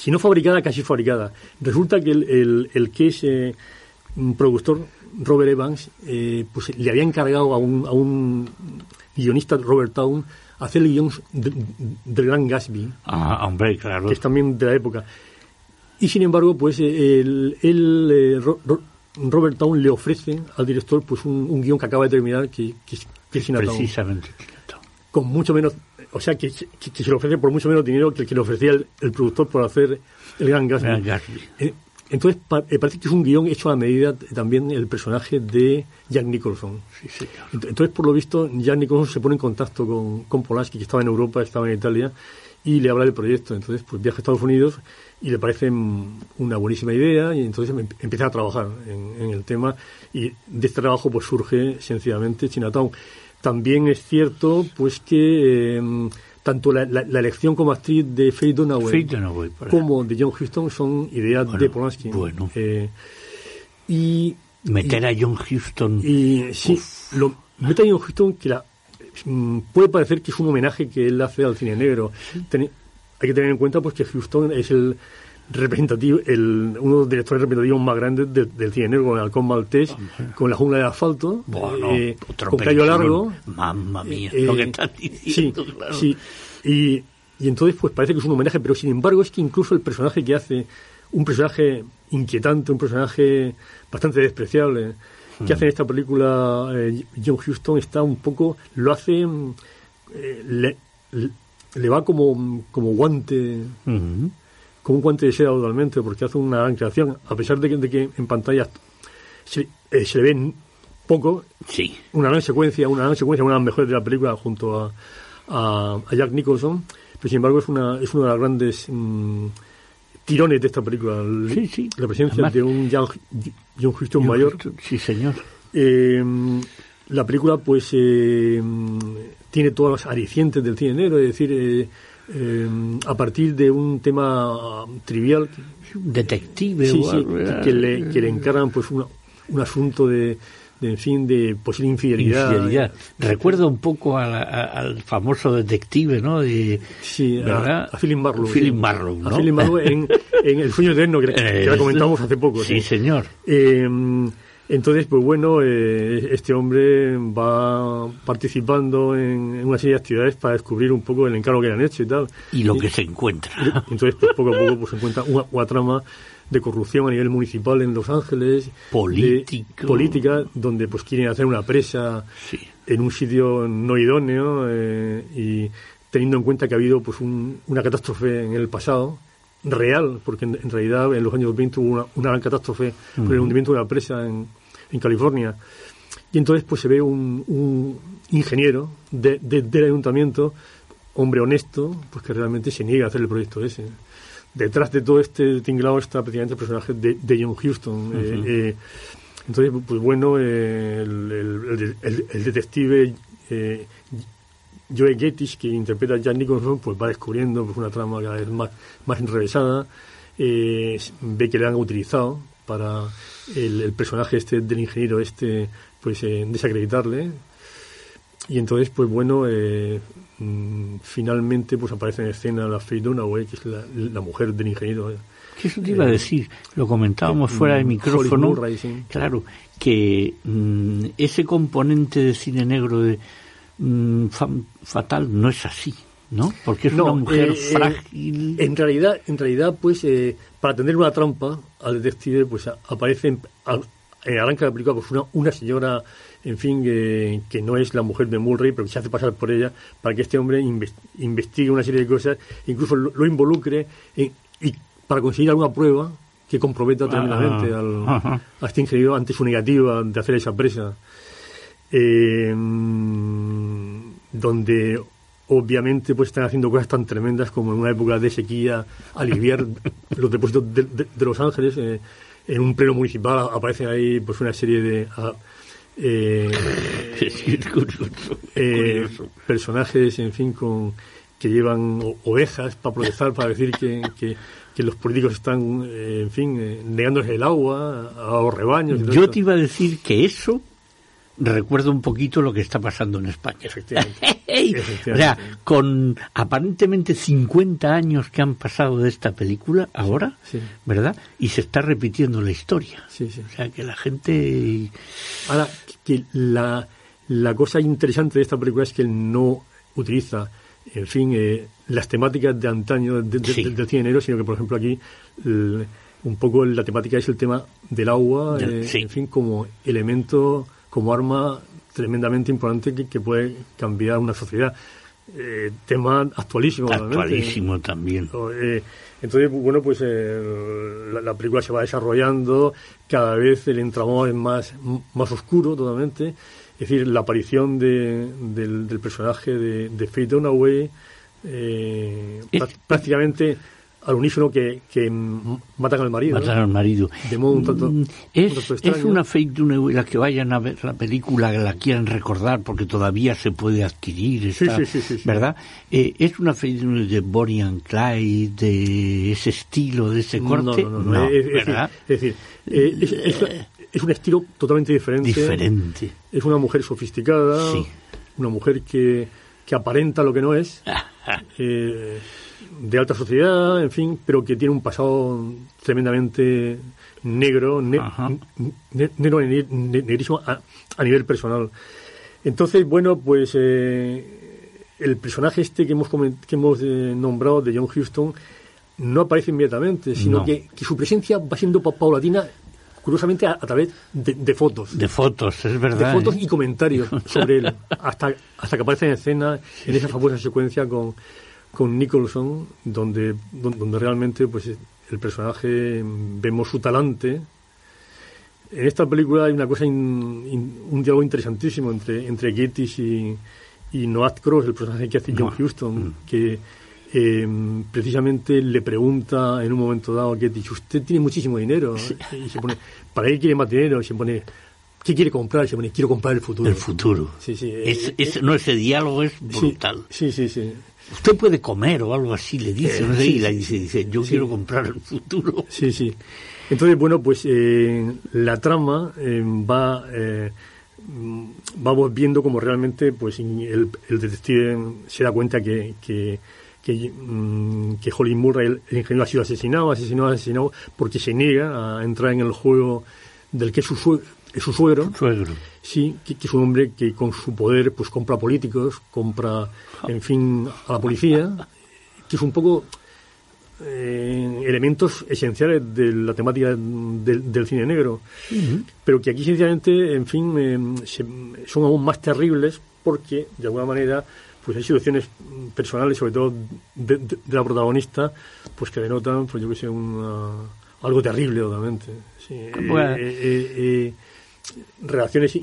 si no fabricada, casi fabricada. Resulta que el, el, que es eh, un productor, Robert Evans, eh, pues le había encargado a un, a un guionista, Robert Town, hacer el guion del Gran Gatsby. Ah, hombre, claro. Que es también de la época. Y sin embargo, pues eh, el, el Robert Town le ofrece al director pues un, un guion que acaba de terminar, que, que, que es Precisamente. Con mucho menos o sea, que, que, se le ofrece por mucho menos dinero que el que le ofrecía el, productor por hacer el Gran Gatsby. Eh, entonces, eh, parece que es un guion hecho a medida también el personaje de Jack Nicholson. Entonces, por lo visto, Jack Nicholson se pone en contacto con, con Polanski, que estaba en Europa, estaba en Italia, y le habla del proyecto. Entonces, pues viaja a Estados Unidos y le parece una buenísima idea y entonces em, empieza a trabajar en, en, el tema y de este trabajo pues surge sencillamente Chinatown. También es cierto pues que em, tanto la, elección como actriz de Faye Dunaway, como de John Huston son ideas de Polanski. Bueno. Eh, y meter a John Huston. Y sí, lo, meter a John Huston que la, mm, puede parecer que es un homenaje que él hace al cine negro. hay que tener en cuenta pues que Huston es el representativo, el, uno de los directores representativos más grandes del cine negro, con el Halcón Maltés, con La Jungla de Asfalto, eh, con Cayo Largo. Mamma mía, lo que estás diciendo, sí, claro. Sí, y, y entonces pues parece que es un homenaje, pero sin embargo es que incluso el personaje que hace, un personaje inquietante, un personaje bastante despreciable, que hace en esta película eh, John Huston está un poco, lo hace, eh, le, le, va como, como guante como un guante de seda totalmente, porque hace una gran creación, a pesar de que, de que en pantalla se, eh, se, le ven poco, sí. una gran secuencia, una gran secuencia, una de las mejores de la película junto a, a, Jack Nicholson, pero sin embargo es una, es uno de los grandes mm, tirones de esta película, sí, sí. la presencia de un John, John Huston mayor. sí, señor. Eh, la película pues eh, tiene todas las alicientes del cine negro, es decir, eh, eh, a partir de un tema trivial. Detective. Sí, sí, que, le, que le encargan pues un asunto de, en fin, de posible infidelidad. Recuerda un poco al famoso detective, ¿no? De, sí, A, Philip Marlowe. Philip Marlowe, ¿no? A Philip Marlowe en, en El sueño eterno, que, que la comentamos hace poco. Sí, señor. Eh, entonces, pues bueno, eh, este hombre va participando en, una serie de actividades para descubrir un poco el encargo que le han hecho y tal. Y lo que se encuentra. Entonces, pues poco a poco pues, se encuentra una, trama de corrupción a nivel municipal en Los Ángeles. Político. política, donde pues quieren hacer una presa en un sitio no idóneo eh, y teniendo en cuenta que ha habido pues una catástrofe en el pasado real, porque en, realidad en los años 20 hubo una, gran catástrofe por el hundimiento de una presa en, en, California. Y entonces pues se ve un, ingeniero de, del ayuntamiento, hombre honesto, pues que realmente se niega a hacer el proyecto ese. Detrás de todo este tinglado está precisamente el personaje de, de John Houston. Eh, eh, entonces, pues bueno, eh, el, el, detective Joe Gettis, que interpreta a Jack Nicholson, pues va descubriendo pues, una trama cada vez más, más enrevesada, eh, ve que le han utilizado para el, personaje este del ingeniero este, pues eh, desacreditarle. Y entonces, pues bueno, eh, mm, finalmente pues aparece en escena la Faye Dunaway, que es la, mujer del ingeniero. ¿Qué eso te iba a decir? Lo comentábamos fuera del micrófono. Claro, que mm, ese componente de cine negro de Mm, fatal no es así, ¿no? Porque es una mujer eh, eh, frágil. En realidad, en realidad, pues, eh, para tener una trampa al detective, pues aparece en, arranca la película pues una, una señora, en fin, que no es la mujer de Mulray, pero que se hace pasar por ella para que este hombre investigue una serie de cosas, incluso lo, involucre y para conseguir alguna prueba que comprometa tremendamente al, a este ingeniero ante su negativa de hacer esa presa eh, donde obviamente pues están haciendo cosas tan tremendas como en una época de sequía aliviar los depósitos de, Los Ángeles eh, en un pleno municipal aparecen ahí pues una serie de ah, eh, eh, personajes en fin con que llevan ovejas para protestar para decir que, que, los políticos están en fin negándoles el agua a los rebaños yo te iba a decir que eso recuerdo un poquito lo que está pasando en España. o sea, con aparentemente 50 años que han pasado de esta película ahora, ¿verdad? Y se está repitiendo la historia. o sea, que la gente... Ahora, que la, la cosa interesante de esta película es que él no utiliza, en fin, eh, las temáticas de antaño de, del cine sino que, por ejemplo, aquí... un poco la temática es el tema del agua, eh, en fin, como elemento como arma tremendamente importante que, puede cambiar una sociedad. Eh, tema actualísimo. Actualísimo también. Eh, entonces, bueno, pues eh, la, película se va desarrollando, cada vez el entramado es más, más oscuro totalmente. Es decir, la aparición de, del, personaje de, de Faye Dunaway prácticamente al unísono que, que matan al marido. Matan al marido. De modo un tanto, mm, es, es una fake news que vayan a ver la película, la quieran recordar, porque todavía se puede adquirir, está, ¿verdad? Eh, es una fake news de Bonnie and Clyde, de ese estilo, de ese corte. No, no, no, es, ¿verdad? Es decir, eh, es, un estilo totalmente diferente. Diferente. Es una mujer sofisticada, una mujer que, que aparenta lo que no es. eh, de alta sociedad, en fin, pero que tiene un pasado tremendamente negro, negro, negrísimo a, nivel personal. Entonces, bueno, pues eh, el personaje este que hemos, que hemos eh, nombrado de John Houston no aparece inmediatamente, sino que, su presencia va siendo paulatina curiosamente a, través de, fotos. De fotos, es verdad. De fotos ¿eh? y comentarios sobre él, hasta, hasta que aparece en escena en esa famosa secuencia con, con Nicholson, donde, donde realmente pues, el personaje vemos su talante. En esta película hay una cosa, un diálogo interesantísimo entre, entre Gettys y, y Noah Cross, el personaje que hace John Huston, mm. que em, precisamente le pregunta en un momento dado a Gettys, usted tiene muchísimo dinero, y se pone, ¿para qué quiere más dinero? Y se pone, ¿qué quiere comprar? Y se pone, quiero comprar el futuro. El futuro. Sí, sí. Es, eh, no, ese diálogo es brutal. Sí, sí, sí usted puede comer o algo así, le dice, no sé, y le dice, dice, yo quiero comprar el futuro. Sí, sí. Entonces, bueno, pues eh, la trama eh, va, eh, vamos viendo como realmente pues el, detective se da cuenta que, que, que, mm, Holly Murray, el, ingeniero, ha sido asesinado, asesinado, asesinado, porque se niega a entrar en el juego del que es su, es su suegro. Suegro. Sí, que, es un hombre que con su poder pues compra políticos, compra, en fin, a la policía, que es un poco eh, elementos esenciales de la temática del, cine negro, pero que aquí sencillamente, en fin, eh, son aún más terribles porque, de alguna manera, pues hay situaciones personales, sobre todo de, la protagonista, pues que denotan, pues yo que sé, algo terrible, obviamente. Eh, relaciones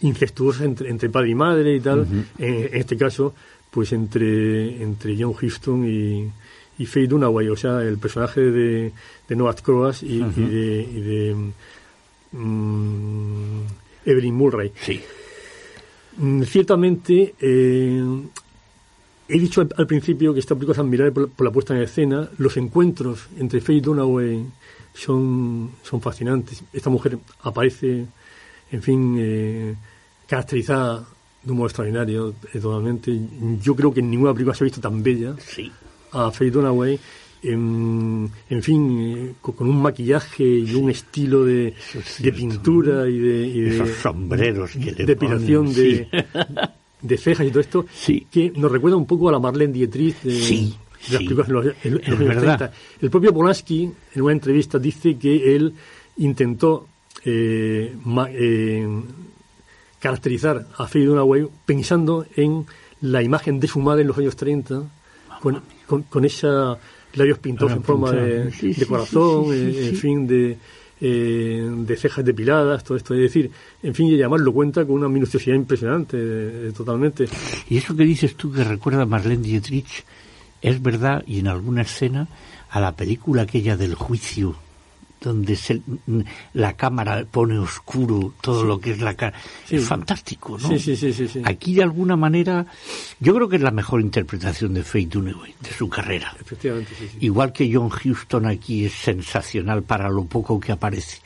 incestuosas entre, entre, padre y madre y tal, en, este caso, pues entre, entre John Houston y, y Faye Dunaway, o sea, el personaje de, de Noah Croas y, de, mm, Evelyn Murray. Sí. Mm, ciertamente, eh, he dicho al, principio que esta película es admirable por, la puesta en escena. Los encuentros entre Faye Dunaway son, son fascinantes. Esta mujer aparece, en fin, eh, caracterizada de un modo extraordinario, eh, totalmente. Yo creo que en ninguna película se ha visto tan bella. Sí. A Faye Dunaway, en, en fin, eh, con, un maquillaje y un estilo de, de pintura y de, y de sombreros que depilación de, de cejas y todo esto, que nos recuerda un poco a la Marlene Dietrich de, las películas en los, en, El propio Polanski, en una entrevista, dice que él intentó eh, eh, caracterizar a Faye Dunaway pensando en la imagen de su madre en los años 30, con, con, con esa labios pintados en forma de, corazón, eh, en fin, de, eh, de cejas depiladas, todo esto. Es decir, en fin, y además lo cuenta con una minuciosidad impresionante, eh, totalmente. Y eso que dices tú que recuerda a Marlene Dietrich, es verdad, y en alguna escena, a la película aquella del juicio donde se, la cámara pone oscuro todo lo que es la cara. Es fantástico, ¿no? Sí, sí, sí, Aquí de alguna manera, yo creo que es la mejor interpretación de Faye Dunaway, de su carrera. Efectivamente, Igual que John Huston aquí es sensacional para lo poco que aparece.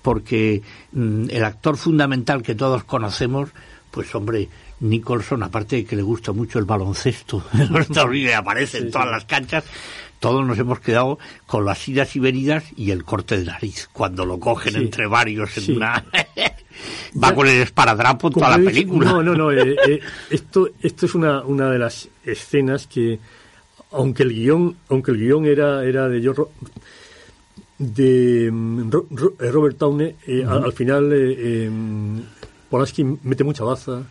Porque mm, el actor fundamental que todos conocemos, pues hombre, Nicholson, aparte de que le gusta mucho el baloncesto, aparece en todas las canchas, todos nos hemos quedado con las idas y venidas y el corte de nariz, cuando lo cogen entre varios en una... Va con el esparadrapo toda la película. No, no, no. Eh, eh, esto, esto es una, una de las escenas que, aunque el guion, aunque el guion era, era de George, de mm, eh, Robert Towne, al, final em, Polanski mete mucha baza.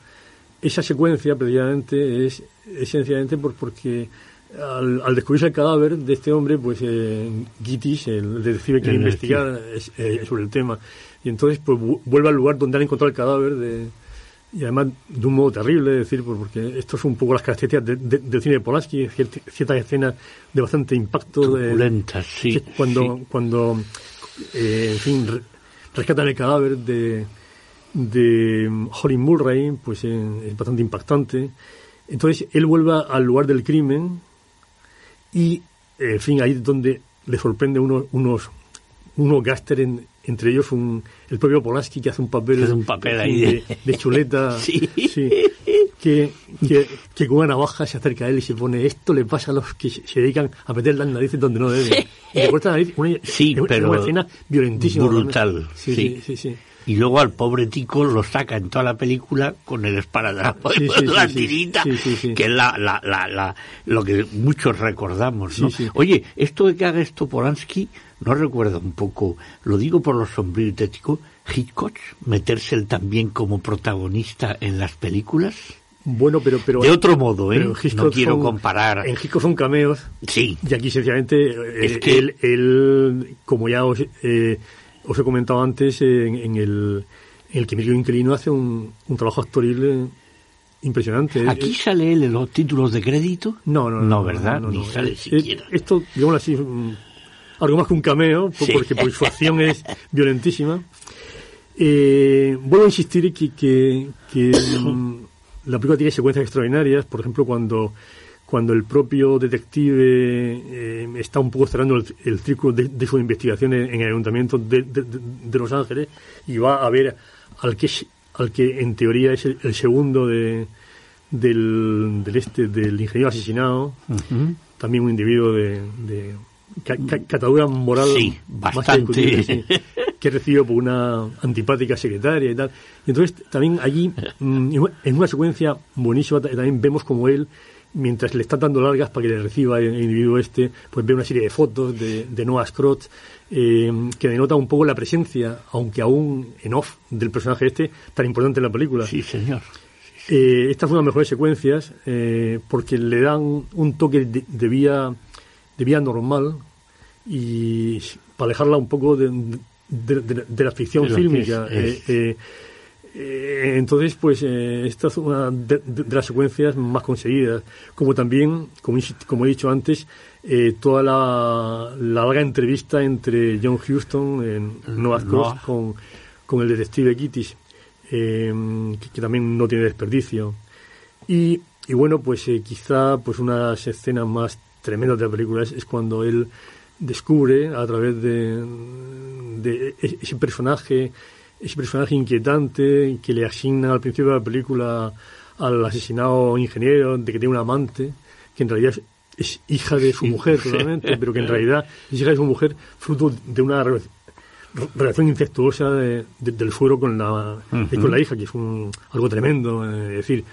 Esa secuencia, precisamente, es esencialmente por, porque al, al, descubrirse el cadáver de este hombre, pues eh, Gitis, el detective que investigar eh, sobre el tema. Y entonces pues vuelve al lugar donde han encontrado el cadáver de, y además de un modo terrible, decir, pues, porque esto son un poco las características del cine de Polanski, ciertas escenas de bastante impacto. Turbulentas, sí. Cuando, cuando eh, en fin, rescatan el cadáver de, de Holly Murray, pues es bastante impactante. Entonces él vuelve al lugar del crimen, y, en fin, ahí es donde le sorprende unos, unos, unos gáster, entre ellos un, el propio Polanski que hace un papel, un papel ahí de, chuleta, sí. que, que, que, con una navaja se acerca a él y se pone esto le pasa a los que se dedican a meter las narices donde no deben. Y le corta la nariz, una, sí, pero una escena violentísima. Brutal, sí, sí, sí y luego al pobre tico lo saca en toda la película con el esparadrapo sí, la tirita que es la, la, la, lo que muchos recordamos ¿no? oye esto de que haga esto Polanski no recuerda un poco lo digo por los sombríos Tico Hitchcock meterse él también como protagonista en las películas bueno, pero, pero de otro modo, ¿eh? no quiero comparar. En Hitchcock son cameos. Sí. Y aquí sencillamente es eh, que él, él, como ya os, eh, os he comentado antes, en, el, en el que Emilio Inquilino hace un, un trabajo actoril impresionante. ¿Aquí sale él en los títulos de crédito? No, no, no. No, ¿verdad? Ni sale siquiera. Esto, digamos así, algo más que un cameo, porque por su acción es violentísima. Eh, vuelvo a insistir que, que, que la película tiene secuencias extraordinarias, por ejemplo, cuando cuando el propio detective eh, está un poco cerrando el, círculo de, su investigación en, el ayuntamiento de, Los Ángeles y va a ver al que al que en teoría es el, segundo de, del, este del ingeniero asesinado también un individuo de, catadura moral bastante. que recibido por una antipática secretaria y tal. Y entonces también allí mm, en una secuencia buenísima también vemos como él mientras le están dando largas para que le reciba el individuo este, pues ve una serie de fotos de, de Noah Scrooge eh, que denota un poco la presencia, aunque aún en off, del personaje este tan importante en la película. Sí, señor. Eh, esta fue una de las mejores secuencias eh, porque le dan un toque de, de, vía, de vía normal y para alejarla un poco de, de la ficción fílmica. Eh, entonces, pues eh, esta es una de, las secuencias más conseguidas. Como también, como, como he dicho antes, eh, toda la, larga entrevista entre John Huston en Noah Cross con, con el detective Kittis, que, que, también no tiene desperdicio. Y, y bueno, pues quizá pues una de las escenas más tremendas de la película es, es cuando él descubre a través de, de ese personaje ese personaje inquietante que le asigna al principio de la película al asesinado ingeniero de que tiene un amante, que en realidad es, hija de su mujer totalmente, pero que en realidad es hija de su mujer fruto de una relación incestuosa del fuero con la, con la hija, que es un, algo tremendo, es decir,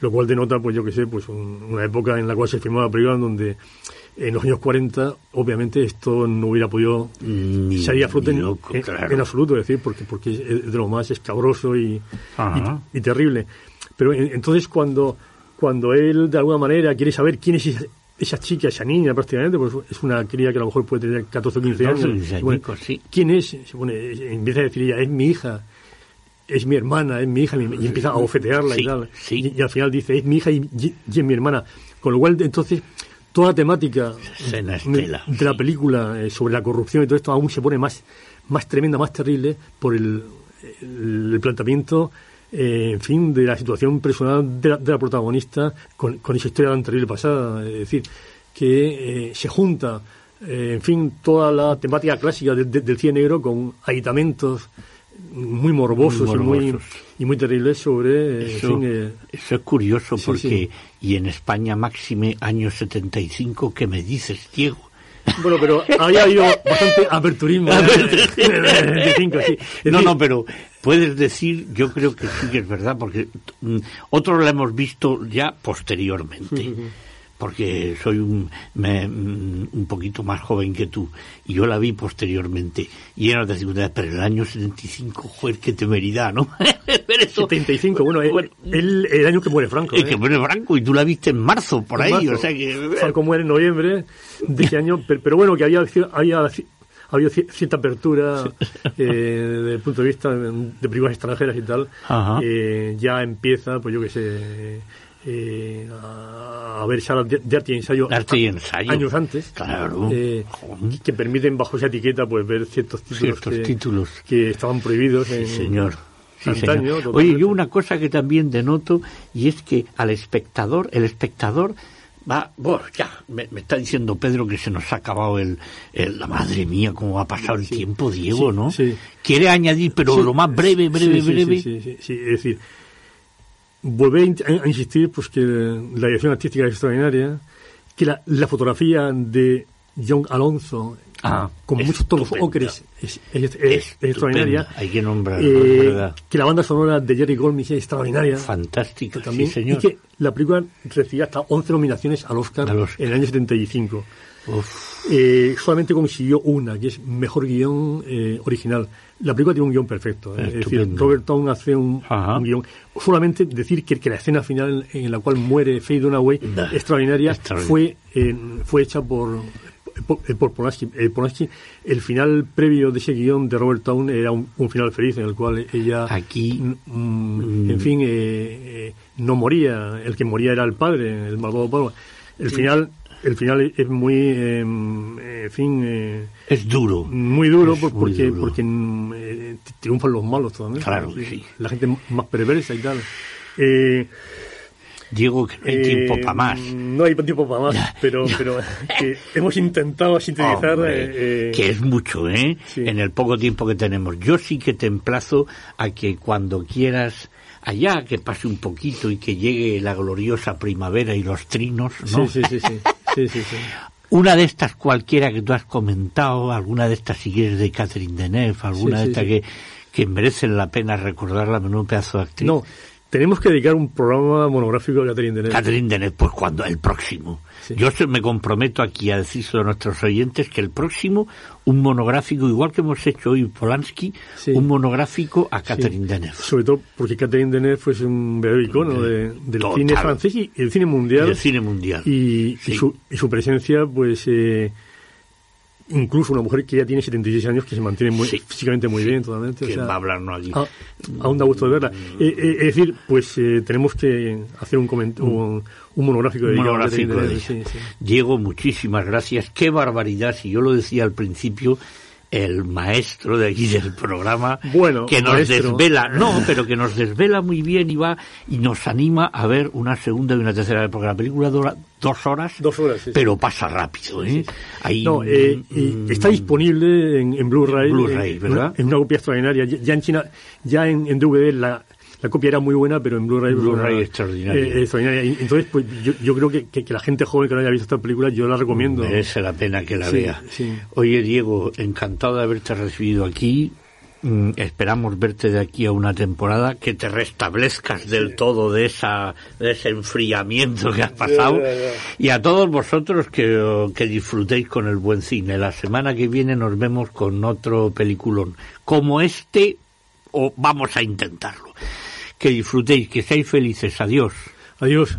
lo cual denota, pues yo que sé, pues una época en la cual se filmó la película donde en los años 40, obviamente, esto no hubiera podido salir a flote en, absoluto, es decir, porque, porque es de lo más escabroso y, y, terrible. Pero entonces, cuando, cuando él, de alguna manera, quiere saber quién es esa, chica, esa niña, prácticamente, pues es una cría que a lo mejor puede tener 14 o 15 años. ¿Quién es? empieza a decir ella, es mi hija es mi hermana, es mi hija, y empieza a bofetearla y tal. Y, al final dice, es mi hija y, y, es mi hermana. Con lo cual, entonces, toda la temática de la película eh, sobre la corrupción y todo esto aún se pone más, más tremenda, más terrible por el, el, planteamiento, eh, en fin, de la situación personal de la, protagonista con, con, esa historia tan terrible pasada. Es decir, que eh, se junta, en fin, toda la temática clásica del cine negro con aditamentos muy morbosos, Y, muy, y muy terribles sobre... Eso, eh, eso es curioso porque, y en España máxime años 75, ¿qué me dices, Diego? Bueno, pero había habido bastante aperturismo. ¿eh? no, no, pero puedes decir, yo creo que sí que es verdad, porque mm, otros lo hemos visto ya posteriormente porque soy un, mm, un poquito más joven que tú, y yo la vi posteriormente, y era de segunda pero el año 75, joder, qué temeridad, ¿no? pero 75, bueno, el, el, año que muere Franco. El que ¿eh? muere Franco, y tú la viste en marzo, por ahí, o sea que... Franco muere en noviembre de ese año, pero, bueno, que había, había había cierta apertura eh, desde el punto de vista de, películas extranjeras y tal. Eh, ya empieza, pues yo que sé, eh, a, ver salas de, arte y ensayo, años antes eh, que permiten bajo esa etiqueta pues ver ciertos títulos, que, estaban prohibidos en, señor. Oye, yo una cosa que también denoto y es que al espectador, el espectador va, bueno, ya, me, está diciendo Pedro que se nos ha acabado el, la madre mía, cómo ha pasado el tiempo, Diego, ¿no? Quiere añadir, pero lo más breve, breve, breve. sí, sí, es decir, volver a insistir pues que la dirección artística es extraordinaria, que la, la fotografía de John Alonso, ah, con muchos tonos ocres, es, extraordinaria. Hay que nombrar, eh, que la banda sonora de Jerry Goldsmith es extraordinaria. Fantástica, también. señor. Y que la película recibía hasta 11 nominaciones al Oscar en el año 75. Eh, solamente consiguió una, que es mejor guion eh, original. La película tiene un guion perfecto. ¿eh? Es decir, Robert Towne hace un, guion. Solamente decir que, que, la escena final en la cual muere Faye Dunaway, extraordinaria, fue, fue hecha por, por, Polanski. El final previo de ese guion de Robert Towne era un, final feliz en el cual ella, aquí, mm, en fin, no moría. El que moría era el padre, el malvado padre. El final el final es muy, em, en fin... Eh, es duro. Muy duro porque, porque eh, triunfan los malos todavía. Claro, sí. La gente más perversa y tal. Eh, Diego, que no hay tiempo para más. No hay tiempo para más, pero, pero que hemos intentado sintetizar... que es mucho, ¿eh? En el poco tiempo que tenemos. Yo sí que te emplazo a que cuando quieras allá, que pase un poquito y que llegue la gloriosa primavera y los trinos, ¿no? Sí, sí, sí. sí. sí, sí, Una de estas cualquiera que tú has comentado, alguna de estas si quieres de Catherine Deneuve, alguna de estas que, que merecen la pena recordarla, menudo pedazo de actriz. No, tenemos que dedicar un programa monográfico a Catherine Deneuve. Catherine Deneuve, pues cuando, el próximo. Yo me comprometo aquí a decirlo a nuestros oyentes que el próximo, un monográfico, igual que hemos hecho hoy Polanski, un monográfico a Catherine Deneuve. Sobre todo porque Catherine Deneuve fue un verdadero icono de, del cine francés y el cine mundial. el cine mundial. Y, su, y su, presencia, pues... Eh, incluso una mujer que ya tiene 76 años que se mantiene muy, físicamente muy bien totalmente. va a hablarnos aquí? Ah, aún da gusto de verla. Mm. Eh, eh, es decir, pues eh, tenemos que hacer un, un, un monográfico, de, monográfico Diego, muchísimas gracias. Qué barbaridad, si yo lo decía al principio, el maestro de aquí del programa bueno, que nos desvela, no, pero que nos desvela muy bien y va y nos anima a ver una segunda y una tercera vez, porque la película dura dos horas, dos horas pero pasa rápido. ¿eh? Ahí, no, eh, está disponible en, Blu-ray, Blu ¿verdad? En una copia extraordinaria. Ya en China, ya en, en DVD la la copia era muy buena, pero en Blu-ray... Blu-ray extraordinaria. Eh, extraordinaria. Entonces, pues yo, yo creo que, que, la gente joven que no haya visto esta película, yo la recomiendo. Merece la pena que la vea. Oye, Diego, encantado de haberte recibido aquí. Mm, esperamos verte de aquí a una temporada, que te restablezcas del todo de, esa, de ese enfriamiento que has pasado. Y a todos vosotros que, que disfrutéis con el buen cine. La semana que viene nos vemos con otro peliculón. Como este, o vamos a intentarlo que disfrutéis, que seáis felices. Adiós. Adiós.